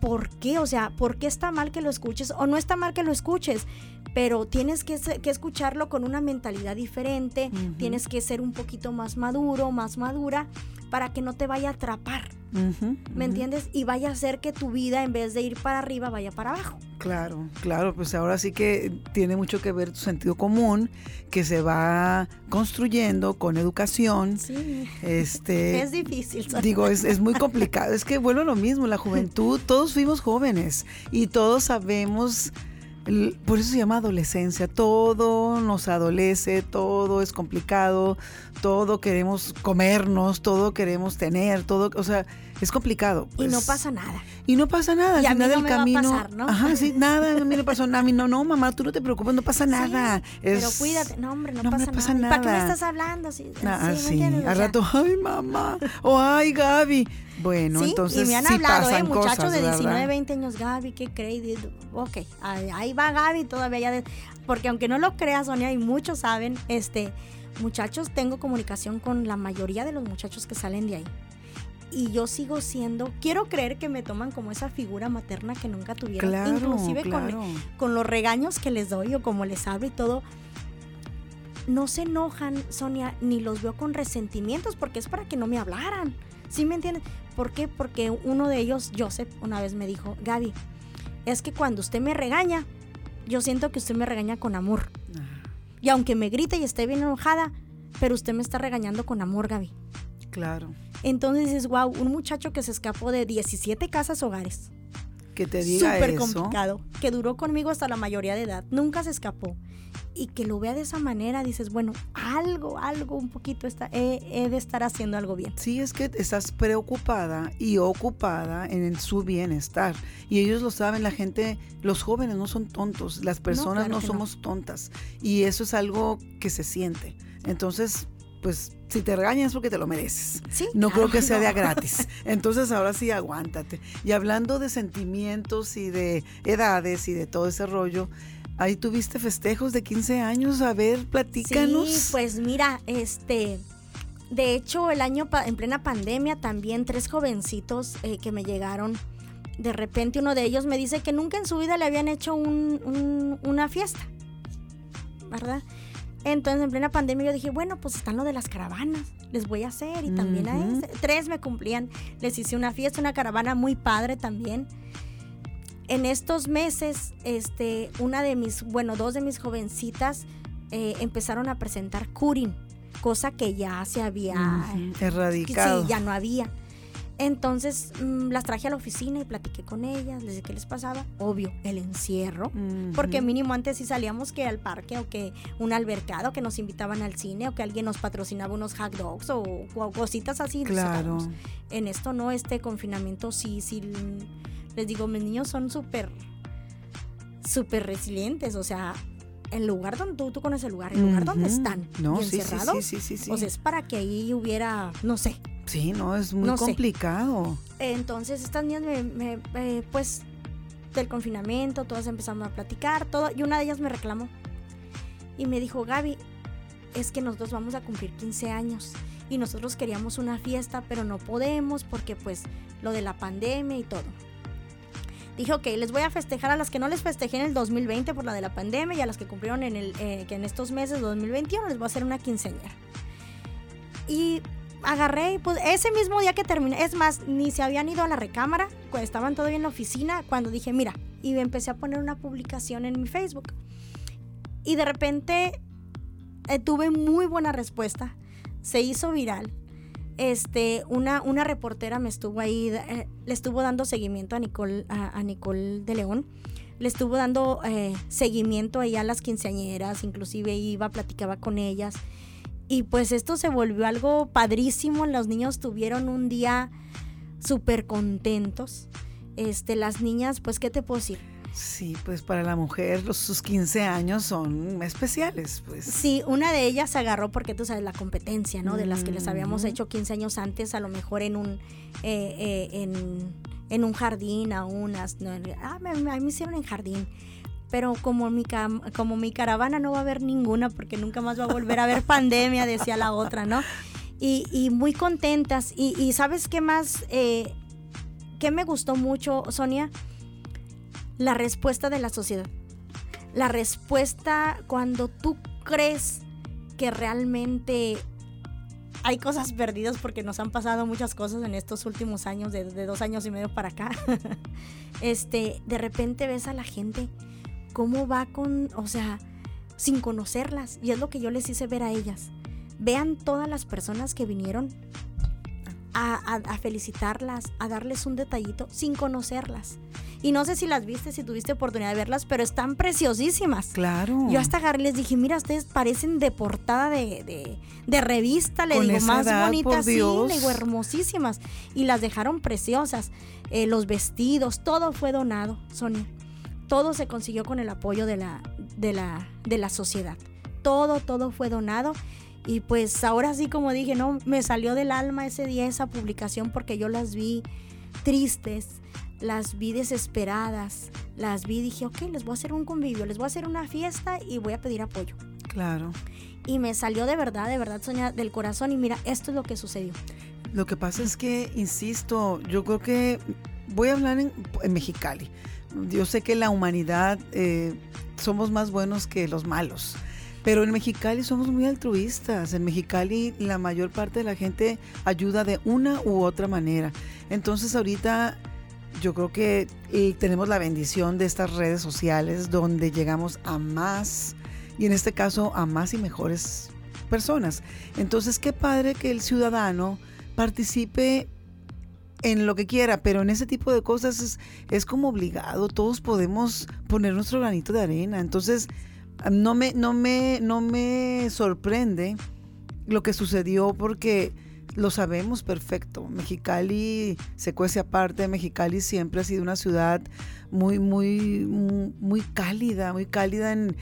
por qué, o sea, por qué está mal que lo escuches o no está mal que lo escuches pero tienes que, que escucharlo con una mentalidad diferente, tienes que ser un poquito más maduro, más madura, para que no te vaya a atrapar. ¿Me entiendes? Y vaya a hacer que tu vida, en vez de ir para arriba, vaya para abajo. Claro, claro, pues ahora sí que tiene mucho que ver tu sentido común, que se va construyendo con educación. Sí. Este, es difícil. Digo, es, es muy complicado. es que vuelvo a lo mismo, la juventud, todos fuimos jóvenes y todos sabemos por eso se llama adolescencia. Todo nos adolece, todo es complicado, todo queremos comernos, todo queremos tener, todo, o sea, es complicado. y no pues. pasa nada. Y no pasa nada. Y a mí no me camino, va a pasar, ¿no? Ajá, sí, nada, a mí no pasó nada. A mí no, no, mamá, tú no te preocupes, no pasa nada. pero cuídate. No, hombre, no, pasa, nada. ¿Para qué me estás hablando? Sí, ah, sí, sí. Al rato, ay, mamá, o ay, Gaby. Bueno, entonces. Y me han hablado, ¿eh? Muchachos de 19, 20 años, Gaby, ¿qué crees? Ok, ahí va Gaby todavía ya. porque aunque no lo creas, Sonia, y muchos saben, este. Muchachos, tengo comunicación con la mayoría de los muchachos que salen de ahí y yo sigo siendo, quiero creer que me toman como esa figura materna que nunca tuvieron, inclusive con, con, los regaños que les doy o como les hablo y todo. No se enojan, Sonia, ni los veo con resentimientos porque es para que no me hablaran. ¿Sí me entiendes? ¿Por qué? Porque uno de ellos, Joseph, una vez me dijo, Gaby, es que cuando usted me regaña, yo siento que usted me regaña con amor. Y aunque me grite y esté bien enojada, pero usted me está regañando con amor, Gaby. Claro. Entonces dices, wow, un muchacho que se escapó de 17 casas hogares. Que te diga Súper complicado. Que duró conmigo hasta la mayoría de edad. Nunca se escapó. Y que lo vea de esa manera, dices, bueno, algo, algo, un poquito está, he, de estar haciendo algo bien. Sí, es que estás preocupada y ocupada en su bienestar. Y ellos lo saben, la gente, los jóvenes no son tontos, las personas no, somos tontas. Y eso es algo que se siente. Entonces, pues si te regañas es porque te lo mereces. ¿Sí? No creo que sea de gratis. Entonces ahora sí aguántate. Y hablando de sentimientos y de edades y de todo ese rollo, ahí tuviste festejos de 15 años. A ver, platícanos. Sí, pues mira, este... De hecho, el año en plena pandemia también tres jovencitos eh, que me llegaron, de repente uno de ellos me dice que nunca en su vida le habían hecho una fiesta, ¿verdad? Entonces, en plena pandemia, yo dije, bueno, pues están lo de las caravanas, les voy a hacer. Y también a ese. Tres me cumplían. Les hice una fiesta, una caravana muy padre también. En estos meses, este, una de mis, bueno, dos de mis jovencitas eh, empezaron a presentar curing, cosa que ya se había erradicado. Sí, ya no había. Entonces mm, las traje a la oficina y platiqué con ellas, les dije qué les pasaba. Obvio, el encierro, porque mínimo antes sí salíamos que al parque o que un albercado, que nos invitaban al cine o que alguien nos patrocinaba unos hot dogs o, cositas así. Claro. En esto no, este confinamiento sí, sí, les digo, mis niños son súper, súper resilientes, o sea, el lugar donde tú, tú conoces el lugar, el lugar donde están no, encerrados, sí, sí, sí, o sea, es para que ahí hubiera, no sé, Sí, no, es muy complicado. Entonces estas niñas me, pues del confinamiento, todas empezamos a platicar, todo, y una de ellas me reclamó y me dijo, Gaby, es que nosotros vamos a cumplir 15 años y nosotros queríamos una fiesta, pero no podemos porque pues lo de la pandemia y todo. Dije, ok, les voy a festejar a las que no les festejé en el 2020 por la de la pandemia y a las que cumplieron en, el, eh, que en estos meses 2021 les voy a hacer una quinceañera. Y agarré y pues ese mismo día que terminé, es más, ni se habían ido a la recámara, estaban todavía en la oficina, cuando dije, mira, y empecé a poner una publicación en mi Facebook. Y de repente eh, tuve muy buena respuesta, se hizo viral. Este, una, una reportera me estuvo ahí, eh, le estuvo dando seguimiento a Nicole, a, Nicole de León le estuvo dando eh, seguimiento ahí a las quinceañeras, inclusive iba, platicaba con ellas. Y pues esto se volvió algo padrísimo, los niños tuvieron un día súper contentos. Este, las niñas, pues, ¿qué te puedo decir? Sí, pues para la mujer los, sus 15 años son especiales, pues. Sí, una de ellas se agarró porque tú sabes la competencia, ¿no? De las que les habíamos hecho 15 años antes, a lo mejor en un, eh, eh, en, un jardín, a unas, no, ah, me, me, hicieron en jardín. Pero como mi, como mi caravana no va a haber ninguna porque nunca más va a volver a haber pandemia, decía la otra, ¿no? Y, muy contentas. Y, ¿sabes qué más? Eh, ¿Qué me gustó mucho, Sonia? la respuesta de la sociedad. La respuesta cuando tú crees que realmente hay cosas perdidas porque nos han pasado muchas cosas en estos últimos años, de, dos años y medio para acá. este, de repente ves a la gente cómo va con, o sea, sin conocerlas. Y es lo que yo les hice ver a ellas. Vean todas las personas que vinieron a, a felicitarlas, a darles un detallito sin conocerlas. Y no sé si las viste, si tuviste oportunidad de verlas, pero están preciosísimas. Claro. Yo hasta agarré les dije, mira, ustedes parecen de portada de, de, revista, le digo, más bonitas, sí, le digo, hermosísimas. Y las dejaron preciosas. Eh, los vestidos, todo fue donado, Sonia. Todo se consiguió con el apoyo de la, de la, de la sociedad. Todo, todo fue donado. Y pues ahora sí, como dije, no, me salió del alma ese día esa publicación porque yo las vi tristes, las vi desesperadas, las vi dije, ok, les voy a hacer un convivio, les voy a hacer una fiesta y voy a pedir apoyo. Claro. Y me salió de verdad, de verdad, Sonia, del corazón y mira, esto es lo que sucedió. Lo que pasa es que, insisto, yo creo que voy a hablar en, Mexicali. Yo sé que la humanidad eh, somos más buenos que los malos. Pero en Mexicali somos muy altruistas. En Mexicali la mayor parte de la gente ayuda de una u otra manera. Entonces ahorita yo creo que tenemos la bendición de estas redes sociales donde llegamos a más, y en este caso a más y mejores personas. Entonces, qué padre que el ciudadano participe en lo que quiera, pero en ese tipo de cosas es, es como obligado, todos podemos poner nuestro granito de arena. Entonces, no me, no me, no me sorprende lo que sucedió porque lo sabemos perfecto. Mexicali se cuece aparte. Mexicali siempre ha sido una ciudad muy, muy, muy, cálida, muy cálida en,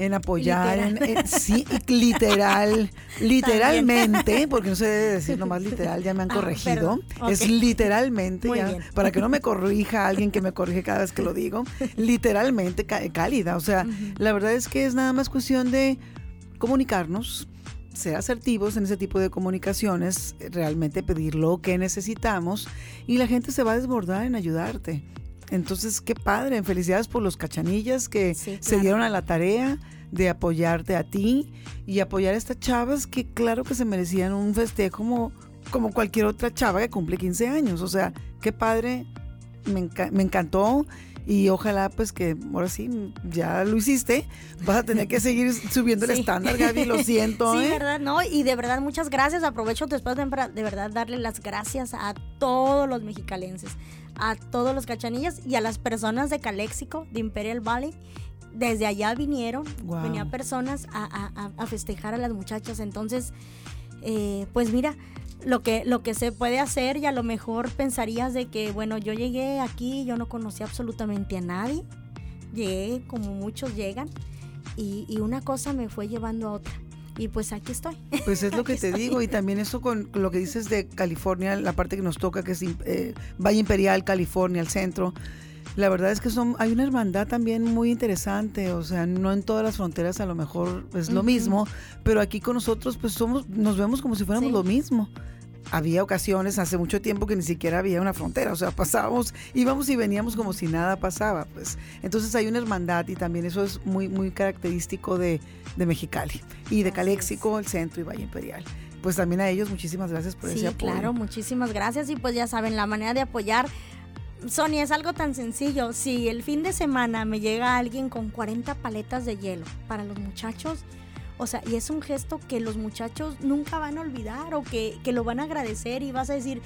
en apoyar, en, sí, literal, literalmente, porque no se debe decir nomás literal, ya me han ah, corregido, es literalmente, para que no me corrija alguien que me corrige cada vez que lo digo, literalmente cálida, o sea, la verdad es que es nada más cuestión de comunicarnos, ser asertivos en ese tipo de comunicaciones, realmente pedir lo que necesitamos y la gente se va a desbordar en ayudarte. Entonces, qué padre, felicidades por los cachanillas que se dieron a la tarea de apoyarte a ti y apoyar a estas chavas que claro que se merecían un festejo como, como cualquier otra chava que cumple 15 años. O sea, qué padre, me, me encantó y ojalá pues que ahora sí ya lo hiciste, vas a tener que seguir subiendo el estándar, Gaby, lo siento. Sí, ¿eh? verdad, ¿no? Y de verdad muchas gracias, aprovecho después de, de verdad darle las gracias a todos los mexicalenses, a todos los cachanillas y a las personas de Caléxico, de Imperial Valley. Desde allá vinieron, venían personas a, a, festejar a las muchachas, entonces, eh, pues mira, lo que, lo que se puede hacer y a lo mejor pensarías de que, bueno, yo llegué aquí, yo no conocí absolutamente a nadie, llegué como muchos llegan y, una cosa me fue llevando a otra. Y pues aquí estoy. Pues es lo que te digo, y también eso con lo que dices de California, la parte que nos toca, que es eh, Valle Imperial, California, el centro. La verdad es que son, hay una hermandad también muy interesante, o sea, no en todas las fronteras a lo mejor es lo mismo, pero aquí con nosotros pues somos, nos vemos como si fuéramos lo mismo. Había ocasiones hace mucho tiempo que ni siquiera había una frontera, o sea, pasábamos, íbamos y veníamos como si nada pasaba, pues. Entonces hay una hermandad y también eso es muy, muy característico de, de Mexicali y de Caléxico, el centro y Valle Imperial pues también a ellos muchísimas gracias por ese apoyo. Claro, muchísimas gracias y pues ya saben, la manera de apoyar Sonia, es algo tan sencillo. Si el fin de semana me llega alguien con 40 paletas de hielo para los muchachos, o sea, y es un gesto que los muchachos nunca van a olvidar o que, que lo van a agradecer y vas a decir,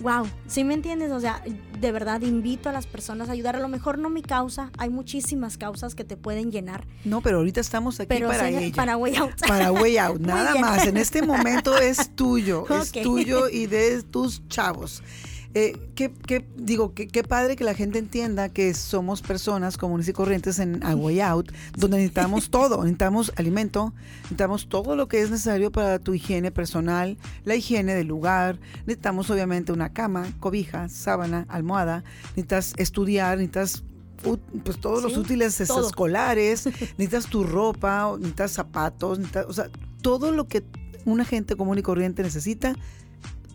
wow, ¿sí me entiendes? O sea, de verdad invito a las personas a ayudar. A lo mejor no mi causa, hay muchísimas causas que te pueden llenar. No, pero ahorita estamos aquí para ella. Para Way Out. Para Way Out, nada más. En este momento es tuyo, es tuyo y de tus chavos. Eh, qué, digo, qué, padre que la gente entienda que somos personas comunes y corrientes en A Way Out, donde necesitamos todo, necesitamos alimento, necesitamos todo lo que es necesario para tu higiene personal, la higiene del lugar, necesitamos obviamente una cama, cobija, sábana, almohada, necesitas estudiar, necesitas pues todos los útiles escolares, necesitas tu ropa, necesitas zapatos, o sea, todo lo que una gente común y corriente necesita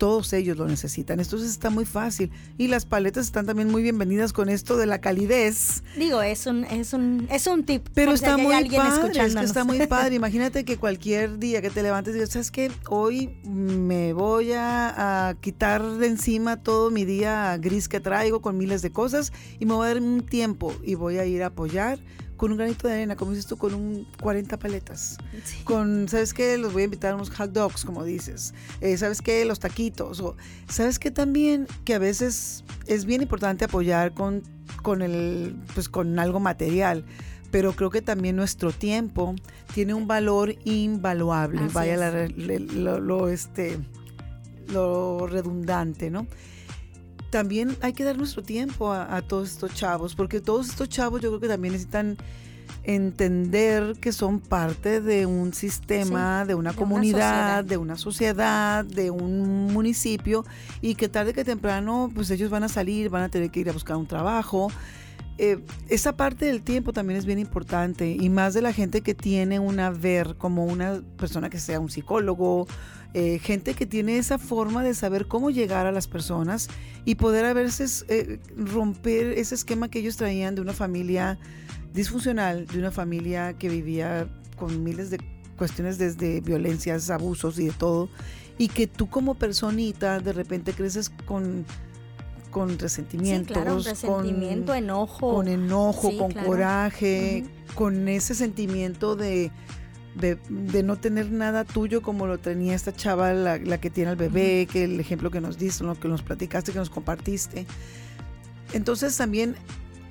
todos ellos lo necesitan. Entonces está muy fácil. Y las paletas están también muy bienvenidas con esto de la calidez. Digo, es un, es un, es un tip. Pero está muy padre, está muy padre. Imagínate que cualquier día que te levantes y digas, ¿sabes qué? Hoy me voy a, quitar de encima todo mi día gris que traigo con miles de cosas y me voy a dar un tiempo y voy a ir a apoyar con un granito de arena, como dices tú, con un 40 paletas. Con, ¿sabes qué? Los voy a invitar a unos hot dogs, como dices. Eh, ¿Sabes qué? Los taquitos. O, ¿Sabes qué también? Que a veces es bien importante apoyar con, con, el, pues, con algo material pero creo que también nuestro tiempo tiene un valor invaluable, vaya lo, este, lo redundante, ¿no? También hay que dar nuestro tiempo a, todos estos chavos, porque todos estos chavos yo creo que también necesitan entender que son parte de un sistema, de una comunidad, de una sociedad, de un municipio y que tarde que temprano pues ellos van a salir, van a tener que ir a buscar un trabajo. Eh, esa parte del tiempo también es bien importante y más de la gente que tiene una ver como una persona que sea un psicólogo, eh, gente que tiene esa forma de saber cómo llegar a las personas y poder a veces eh, romper ese esquema que ellos traían de una familia disfuncional, de una familia que vivía con miles de cuestiones desde violencias, abusos y de todo, y que tú como personita de repente creces con con resentimientos, sí, resentimiento, con enojo, con enojo, con coraje, con ese sentimiento de de, no tener nada tuyo como lo tenía esta chava, la, que tiene al bebé, que el ejemplo que nos diste, lo que nos platicaste, que nos compartiste. Entonces también,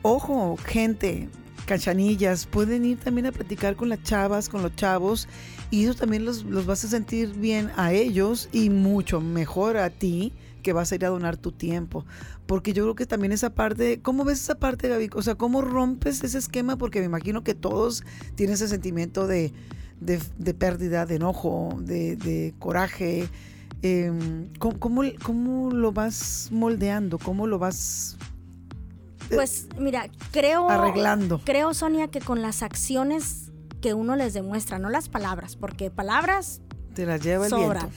ojo, gente, cachanillas, pueden ir también a platicar con las chavas, con los chavos, y eso también los, los vas a sentir bien a ellos y mucho mejor a ti que vas a ir a donar tu tiempo. Porque yo creo que también esa parte, ¿cómo ves esa parte, Gaby? O sea, ¿cómo rompes ese esquema? Porque me imagino que todos tienen ese sentimiento de, de, pérdida, de enojo, de, coraje. Em, ¿cómo, lo vas moldeando? ¿Cómo lo vas... Eh, pues mira, creo... Arreglando. Creo, Sonia, que con las acciones que uno les demuestra, no las palabras, porque palabras te las lleva el viento.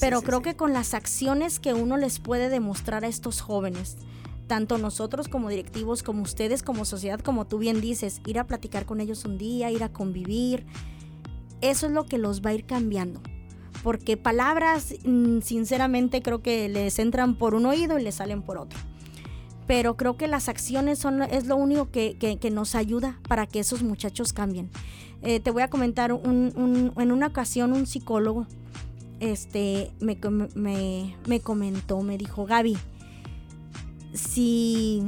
Pero creo que con las acciones que uno les puede demostrar a estos jóvenes, tanto nosotros como directivos, como ustedes como sociedad, como tú bien dices, ir a platicar con ellos un día, ir a convivir, eso es lo que los va a ir cambiando. Porque palabras, mm, sinceramente, creo que les entran por un oído y les salen por otro. Pero creo que las acciones son, es lo único que, nos ayuda para que esos muchachos cambien. Eh, te voy a comentar, en una ocasión un psicólogo este, me, me, comentó, me dijo, Gaby, si,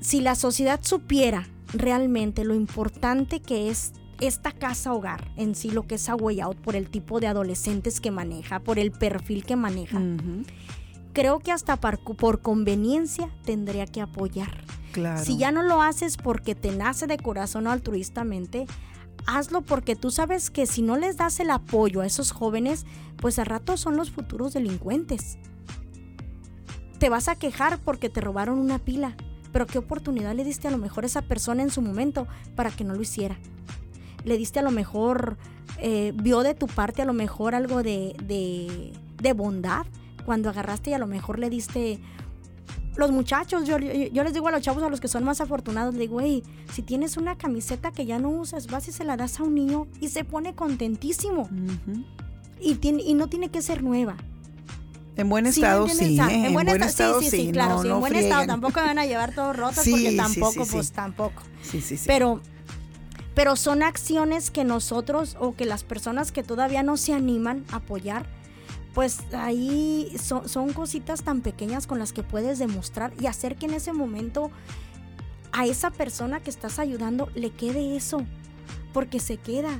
si la sociedad supiera realmente lo importante que es esta casa hogar en sí, lo que es Away Out, por el tipo de adolescentes que maneja, por el perfil que maneja, creo que hasta por, conveniencia tendría que apoyar. Claro. Si ya no lo haces porque te nace de corazón o altruistamente, hazlo porque tú sabes que si no les das el apoyo a esos jóvenes, pues a rato son los futuros delincuentes. Te vas a quejar porque te robaron una pila, pero qué oportunidad le diste a lo mejor a esa persona en su momento para que no lo hiciera le diste a lo mejor, eh, vio de tu parte a lo mejor algo de, de, bondad, cuando agarraste y a lo mejor le diste los muchachos, yo, yo, les digo a los chavos, a los que son más afortunados, le digo, hey, si tienes una camiseta que ya no usas, vas y se la das a un niño y se pone contentísimo. y, tiene, y no tiene que ser nueva. En buen estado, sí. ¿eh? En, buen, estado, sí, sí, sí, claro. sí, en buen estado tampoco van a llevar todos rotos porque tampoco, pues tampoco. Sí, sí, sí. Pero, pero son acciones que nosotros o que las personas que todavía no se animan a apoyar, pues ahí son, son cositas tan pequeñas con las que puedes demostrar y hacer que en ese momento a esa persona que estás ayudando le quede eso, porque se queda,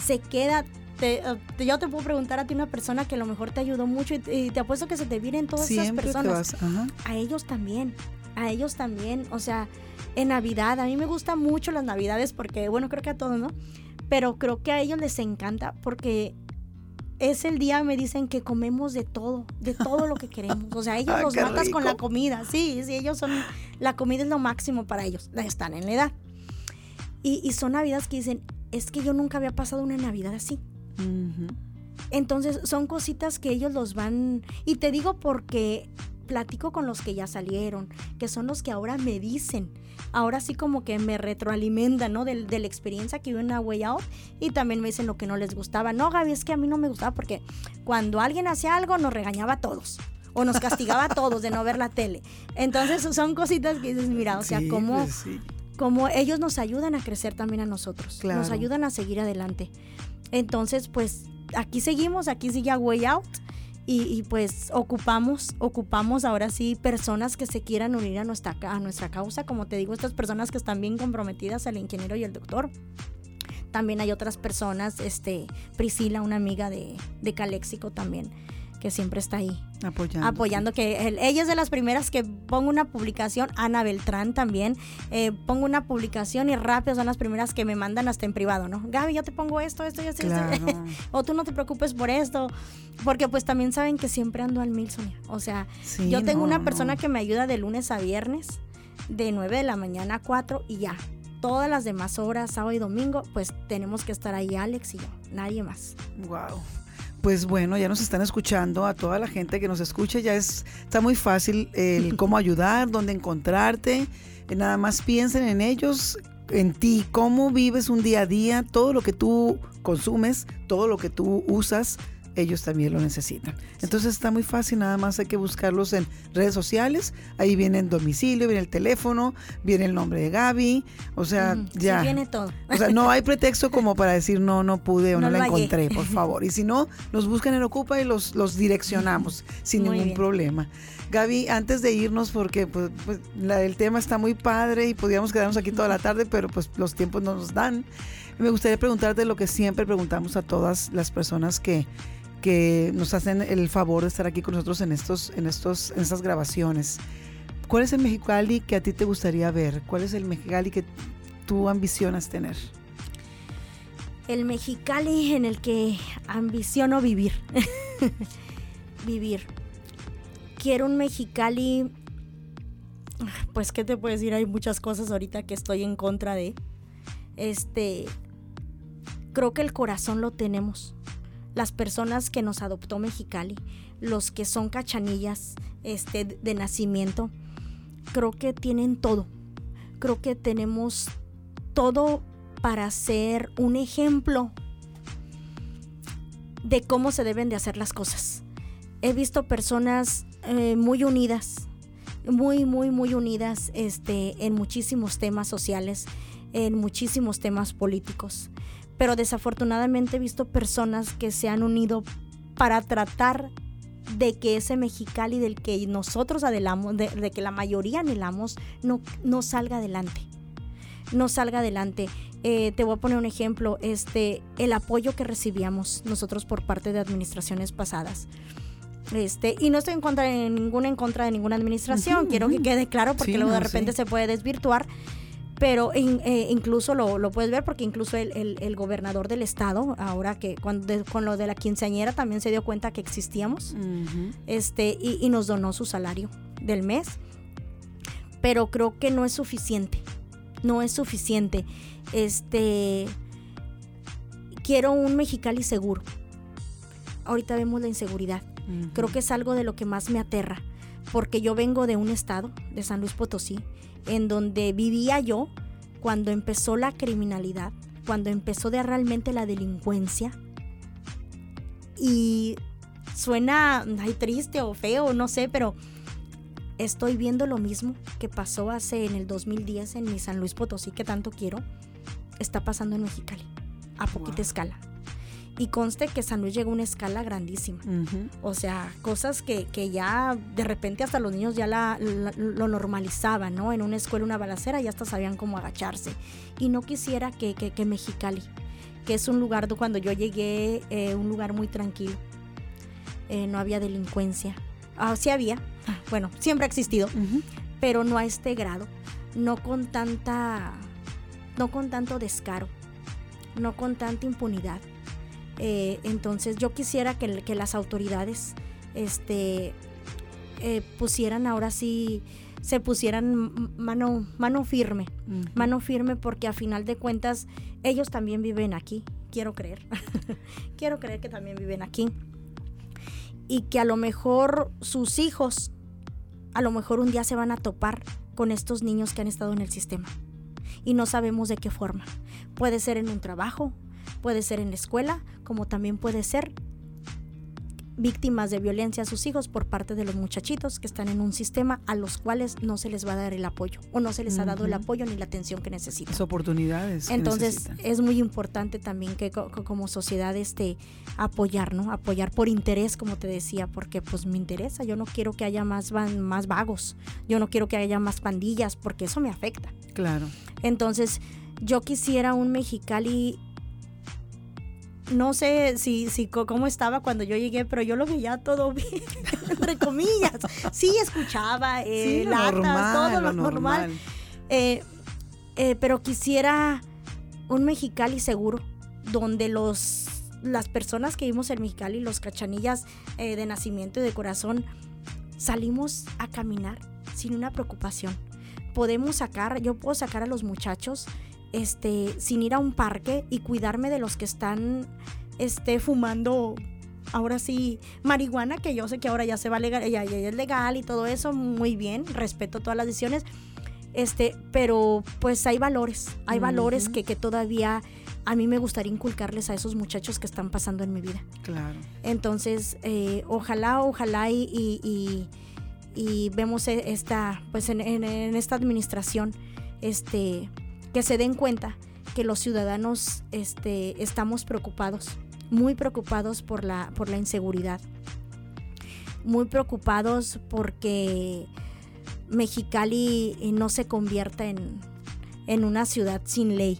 se queda. Te, eh, yo te puedo preguntar a ti una persona que a lo mejor te ayudó mucho y te, apuesto que se te vienen todas esas personas. A ellos también, a ellos también. O sea, en Navidad, a mí me gustan mucho las Navidades porque, bueno, creo que a todos, ¿no? Pero creo que a ellos les encanta porque es el día, me dicen que comemos de todo, de todo lo que queremos. O sea, ellos los matas con la comida. Sí, sí, ellos son, la comida es lo máximo para ellos. Están en la edad. Y, y son navidades que dicen, es que yo nunca había pasado una Navidad así. Entonces son cositas que ellos los van... Y te digo porque platico con los que ya salieron, que son los que ahora me dicen, ahora sí como que me retroalimentan, ¿no? De, la experiencia que viví en una Way Out y también me dicen lo que no les gustaba. No, Gaby, es que a mí no me gustaba porque cuando alguien hacía algo nos regañaba a todos o nos castigaba a todos de no ver la tele. Entonces son cositas que dices, mira, o sea, como, pues como ellos nos ayudan a crecer también a nosotros, nos ayudan a seguir adelante. Entonces, pues aquí seguimos, aquí sigue a Way Out y, pues ocupamos, ocupamos ahora sí personas que se quieran unir a nuestra, a nuestra causa, como te digo, estas personas que están bien comprometidas, el ingeniero y el doctor. También hay otras personas, este, Priscila, una amiga de, de Caléxico también, que siempre está ahí. Apoyando. Apoyando, que ella es de las primeras que pongo una publicación, Ana Beltrán también, eh, pongo una publicación y rápido son las primeras que me mandan hasta en privado, ¿no? Gaby, yo te pongo esto, esto y esto. o tú no te preocupes por esto, porque pues también saben que siempre ando al mil, Sonia. O sea, yo tengo una persona que me ayuda de lunes a viernes, de 9 de la mañana a 4 y ya. Todas las demás horas, sábado y domingo, pues tenemos que estar ahí Alex y yo, nadie más. Wow pues bueno, ya nos están escuchando, a toda la gente que nos escucha, ya es, está muy fácil el cómo ayudar, dónde encontrarte, eh, nada más piensen en ellos, en ti, cómo vives un día a día, todo lo que tú consumes, todo lo que tú usas, ellos también lo necesitan. Entonces está muy fácil, nada más hay que buscarlos en redes sociales, ahí viene el domicilio, viene el teléfono, viene el nombre de Gaby, o sea, ya. viene todo. O sea, no hay pretexto como para decir no, no pude o no, la encontré, por favor. Y si no, nos buscan en Ocupa y los, los direccionamos sin ningún problema. Gaby, antes de irnos, porque pues, pues el tema está muy padre y podríamos quedarnos aquí toda la tarde, pero pues los tiempos no nos dan. Me gustaría preguntarte lo que siempre preguntamos a todas las personas que que nos hacen el favor de estar aquí con nosotros en estos, en estos, en estas grabaciones. ¿Cuál es el Mexicali que a ti te gustaría ver? ¿Cuál es el Mexicali que tú ambicionas tener? El Mexicali en el que ambiciono vivir. vivir. Quiero un Mexicali. Pues, ¿qué te puedo decir? Hay muchas cosas ahorita que estoy en contra de. Este. Creo que el corazón lo tenemos las personas que nos adoptó Mexicali, los que son cachanillas este, de nacimiento, creo que tienen todo. Creo que tenemos todo para ser un ejemplo de cómo se deben de hacer las cosas. He visto personas eh, muy unidas, muy, muy, muy unidas este, en muchísimos temas sociales, en muchísimos temas políticos pero desafortunadamente he visto personas que se han unido para tratar de que ese Mexicali del que nosotros adelamos, de, que la mayoría anhelamos, no, no salga adelante. No salga adelante. Eh, te voy a poner un ejemplo, este, el apoyo que recibíamos nosotros por parte de administraciones pasadas. Este, y no estoy en contra de ninguna en contra de ninguna administración, quiero que quede claro porque luego de repente se puede desvirtuar pero eh, incluso lo, puedes ver porque incluso el, gobernador del estado, ahora que cuando con lo de la quinceañera también se dio cuenta que existíamos, este, y, nos donó su salario del mes. Pero creo que no es suficiente. No es suficiente. Este quiero un Mexicali seguro. Ahorita vemos la inseguridad. Creo que es algo de lo que más me aterra. Porque yo vengo de un estado, de San Luis Potosí, en donde vivía yo cuando empezó la criminalidad, cuando empezó de realmente la delincuencia. Y suena ay, triste o feo, no sé, pero estoy viendo lo mismo que pasó hace en el 2010 en mi San Luis Potosí, que tanto quiero, está pasando en Mexicali, a poquita escala. Y conste que San Luis llegó a una escala grandísima. O sea, cosas que, ya de repente hasta los niños ya la, lo normalizaban, ¿no? En una escuela, una balacera, ya hasta sabían cómo agacharse. Y no quisiera que, que, Mexicali, que es un lugar cuando yo llegué, eh, un lugar muy tranquilo. Eh, no había delincuencia. Ah, sí había, bueno, siempre ha existido, pero no a este grado, no con tanta, no con tanto descaro, no con tanta impunidad. Eh, entonces yo quisiera que, que las autoridades este, eh, pusieran ahora sí, se pusieran mano, mano firme, mano firme porque a final de cuentas ellos también viven aquí, quiero creer, quiero creer que también viven aquí y que a lo mejor sus hijos, a lo mejor un día se van a topar con estos niños que han estado en el sistema y no sabemos de qué forma. Puede ser en un trabajo, Puede ser en la escuela, como también puede ser víctimas de violencia a sus hijos por parte de los muchachitos que están en un sistema a los cuales no se les va a dar el apoyo o no se les ha dado el apoyo ni la atención que necesitan. Las oportunidades. Entonces es muy importante también que como sociedad este apoyar, ¿no? Apoyar por interés, como te decía, porque pues me interesa. Yo no quiero que haya más, más vagos, yo no quiero que haya más pandillas porque eso me afecta. Claro. Entonces yo quisiera un Mexicali no sé si, si cómo estaba cuando yo llegué, pero yo lo veía todo bien, entre comillas. Sí, escuchaba eh, todo lo, normal. Eh, eh, pero quisiera un Mexicali seguro, donde los las personas que vimos en Mexicali, los cachanillas de nacimiento y de corazón, salimos a caminar sin una preocupación. Podemos sacar, yo puedo sacar a los muchachos este, sin ir a un parque y cuidarme de los que están este, fumando ahora sí, marihuana, que yo sé que ahora ya se va legal, ya, es legal y todo eso, muy bien, respeto todas las decisiones, este, pero pues hay valores, hay valores que, que, todavía a mí me gustaría inculcarles a esos muchachos que están pasando en mi vida. Claro. Entonces, eh, ojalá, ojalá y, y, vemos e, esta, pues en, en esta administración, este, que se den cuenta que los ciudadanos este, estamos preocupados, muy preocupados por la, por la inseguridad, muy preocupados porque Mexicali no se convierta en, una ciudad sin ley,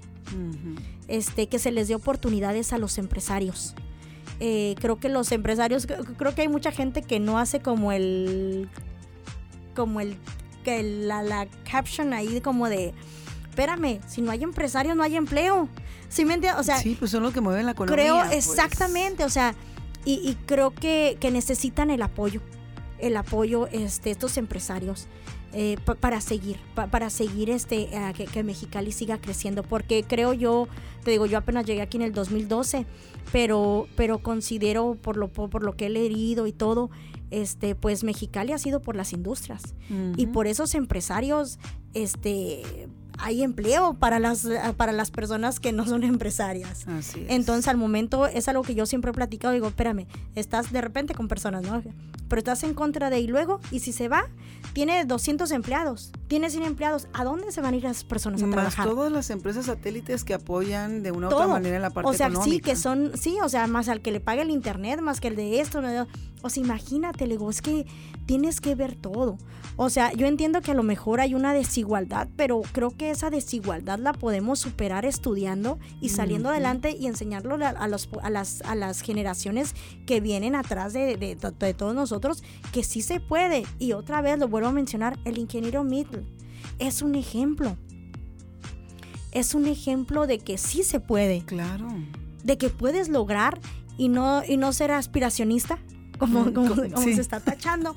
este, que se les dé oportunidades a los empresarios. Eh, creo que los empresarios, creo que hay mucha gente que no hace como el, como el, que la, la caption ahí como de espérame, si no hay empresarios no hay empleo. ¿Sí me entiendes? O sea, sí, pues son los que mueven la economía. Creo pues. exactamente, o sea, y, creo que, necesitan el apoyo, el apoyo este, estos empresarios. Eh, para seguir, para seguir este, que, que, Mexicali siga creciendo, porque creo yo, te digo, yo apenas llegué aquí en el 2012, pero, pero considero por lo, por, lo que he leído y todo, este, pues Mexicali ha sido por las industrias y por esos empresarios, este, hay empleo para las, para las personas que no son empresarias. Así Entonces, al momento, es algo que yo siempre he platicado. Digo, espérame, estás de repente con personas, ¿no? Pero estás en contra de y luego, y si se va, tiene 200 empleados, tiene 100 empleados. ¿A dónde se van a ir esas personas a Más trabajar? todas las empresas satélites que apoyan de una u otra manera en la parte O sea, sí, que son, sí, o sea, más al que le pague el internet, más que el de esto. O sea, imagínate, le digo, es que tienes que ver todo. O sea, yo entiendo que a lo mejor hay una desigualdad, pero creo que esa desigualdad la podemos superar estudiando y saliendo adelante y enseñarlo a, los, a, las, a las generaciones que vienen atrás de, de, todos nosotros, que sí se puede. Y otra vez lo vuelvo a mencionar, el ingeniero Mittel es un ejemplo. Es un ejemplo de que sí se puede. Claro. De que puedes lograr y no, y no ser aspiracionista, como, como, se está tachando,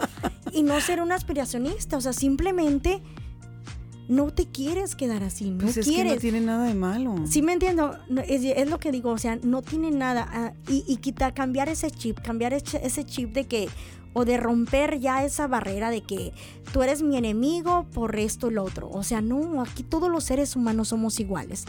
y no ser un aspiracionista, o sea, simplemente no te quieres quedar así, no pues quieres. Que no tiene nada de malo. Sí, me entiendo, es, lo que digo, o sea, no tiene nada. Ah, y, y quita, cambiar ese chip, cambiar ese chip de que, o de romper ya esa barrera de que tú eres mi enemigo por esto y lo otro. O sea, no, aquí todos los seres humanos somos iguales.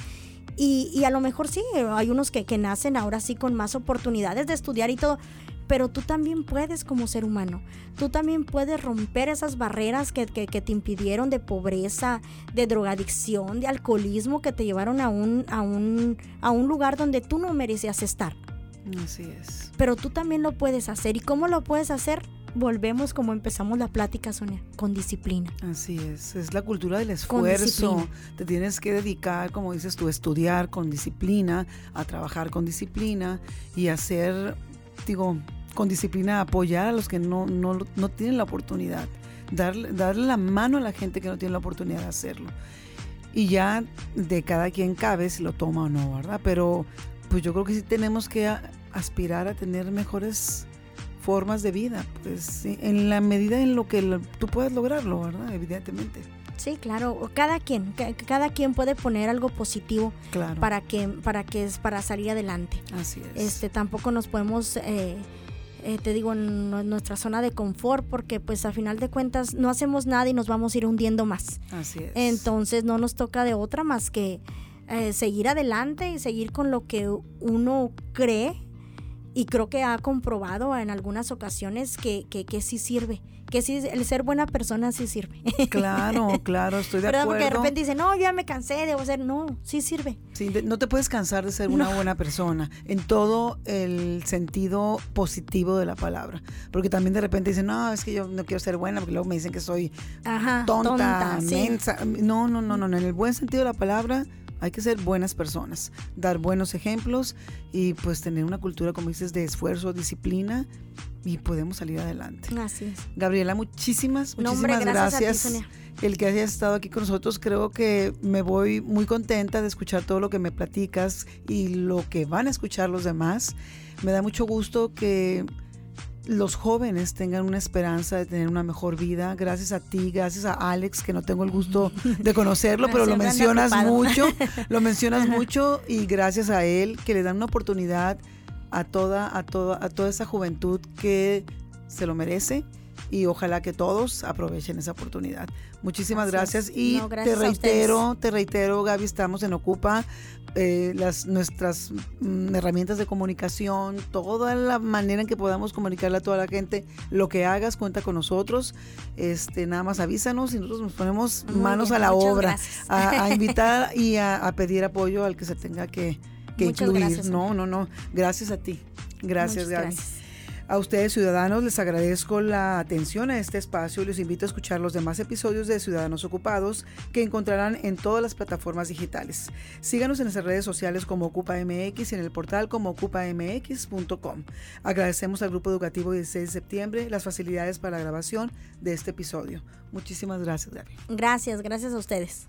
Y, y a lo mejor sí, hay unos que, que nacen ahora sí con más oportunidades de estudiar y todo, pero tú también puedes como ser humano. Tú también puedes romper esas barreras que, te impidieron de pobreza, de drogadicción, de alcoholismo, que te llevaron a un, a un, a un lugar donde tú no merecías estar. Así es. Pero tú también lo puedes hacer. ¿Y cómo lo puedes hacer? volvemos como empezamos la plática, Sonia, con disciplina. Así es, es la cultura del esfuerzo. Te tienes que dedicar, como dices tú, a estudiar con disciplina, a trabajar con disciplina y hacer, digo, con disciplina, apoyar a los que no, no, no tienen la oportunidad, darle, darle la mano a la gente que no tiene la oportunidad de hacerlo. Y ya de cada quien cabe si lo toma o no, ¿verdad? Pero pues yo creo que sí tenemos que aspirar a tener mejores formas de vida, pues en la medida en lo que tú puedes lograrlo, ¿verdad? Evidentemente. Sí, claro, cada quien, cada quien puede poner algo positivo para que para que es para salir adelante. Así es. Este tampoco nos podemos eh, eh, te digo, en nuestra zona de confort, porque pues a final de cuentas no hacemos nada y nos vamos a ir hundiendo más. Así es. Entonces no nos toca de otra más que eh, seguir adelante y seguir con lo que uno cree y creo que ha comprobado en algunas ocasiones que, que, que sí sirve que sí, el ser buena persona sí sirve. Claro, claro, estoy de acuerdo. Porque de repente dice, no, ya me cansé, debo ser, no, sí sirve. Sí, no te puedes cansar de ser una buena persona en todo el sentido positivo de la palabra. Porque también de repente dicen, no, es que yo no quiero ser buena, porque luego me dicen que soy tonta, mensa. No, no, no, no, en el buen sentido de la palabra hay que ser buenas personas, dar buenos ejemplos y pues tener una cultura, como dices, de esfuerzo, disciplina y podemos salir adelante. Es. Gabriela, muchísimas, muchísimas gracias. el que hayas estado aquí con nosotros, creo que me voy muy contenta de escuchar todo lo que me platicas y lo que van a escuchar los demás. Me da mucho gusto que los jóvenes tengan una esperanza de tener una mejor vida. Gracias a ti, gracias a Alex, que no tengo el gusto de conocerlo, pero lo mencionas mucho, lo mencionas mucho y gracias a él que le dan una oportunidad a toda, a toda, a toda esa juventud que se lo merece y ojalá que todos aprovechen esa oportunidad. Muchísimas gracias y te reitero, te reitero, Gaby, estamos en Ocupa, eh, las, nuestras mm, herramientas de comunicación, toda la manera en que podamos comunicarle a toda la gente, lo que hagas, cuenta con nosotros, este, nada más avísanos y nosotros nos ponemos manos a la obra, a, invitar y a, pedir apoyo al que se tenga que, incluir. no, no, no, gracias a ti. Gracias, Gaby. A ustedes, ciudadanos, les agradezco la atención a este espacio y les invito a escuchar los demás episodios de Ciudadanos Ocupados que encontrarán en todas las plataformas digitales. Síganos en nuestras redes sociales como OcupaMX y en el portal como ocupamx.com. Agradecemos al Grupo Educativo 16 de septiembre las facilidades para la grabación de este episodio. Muchísimas gracias, Gaby. Gracias, gracias a ustedes.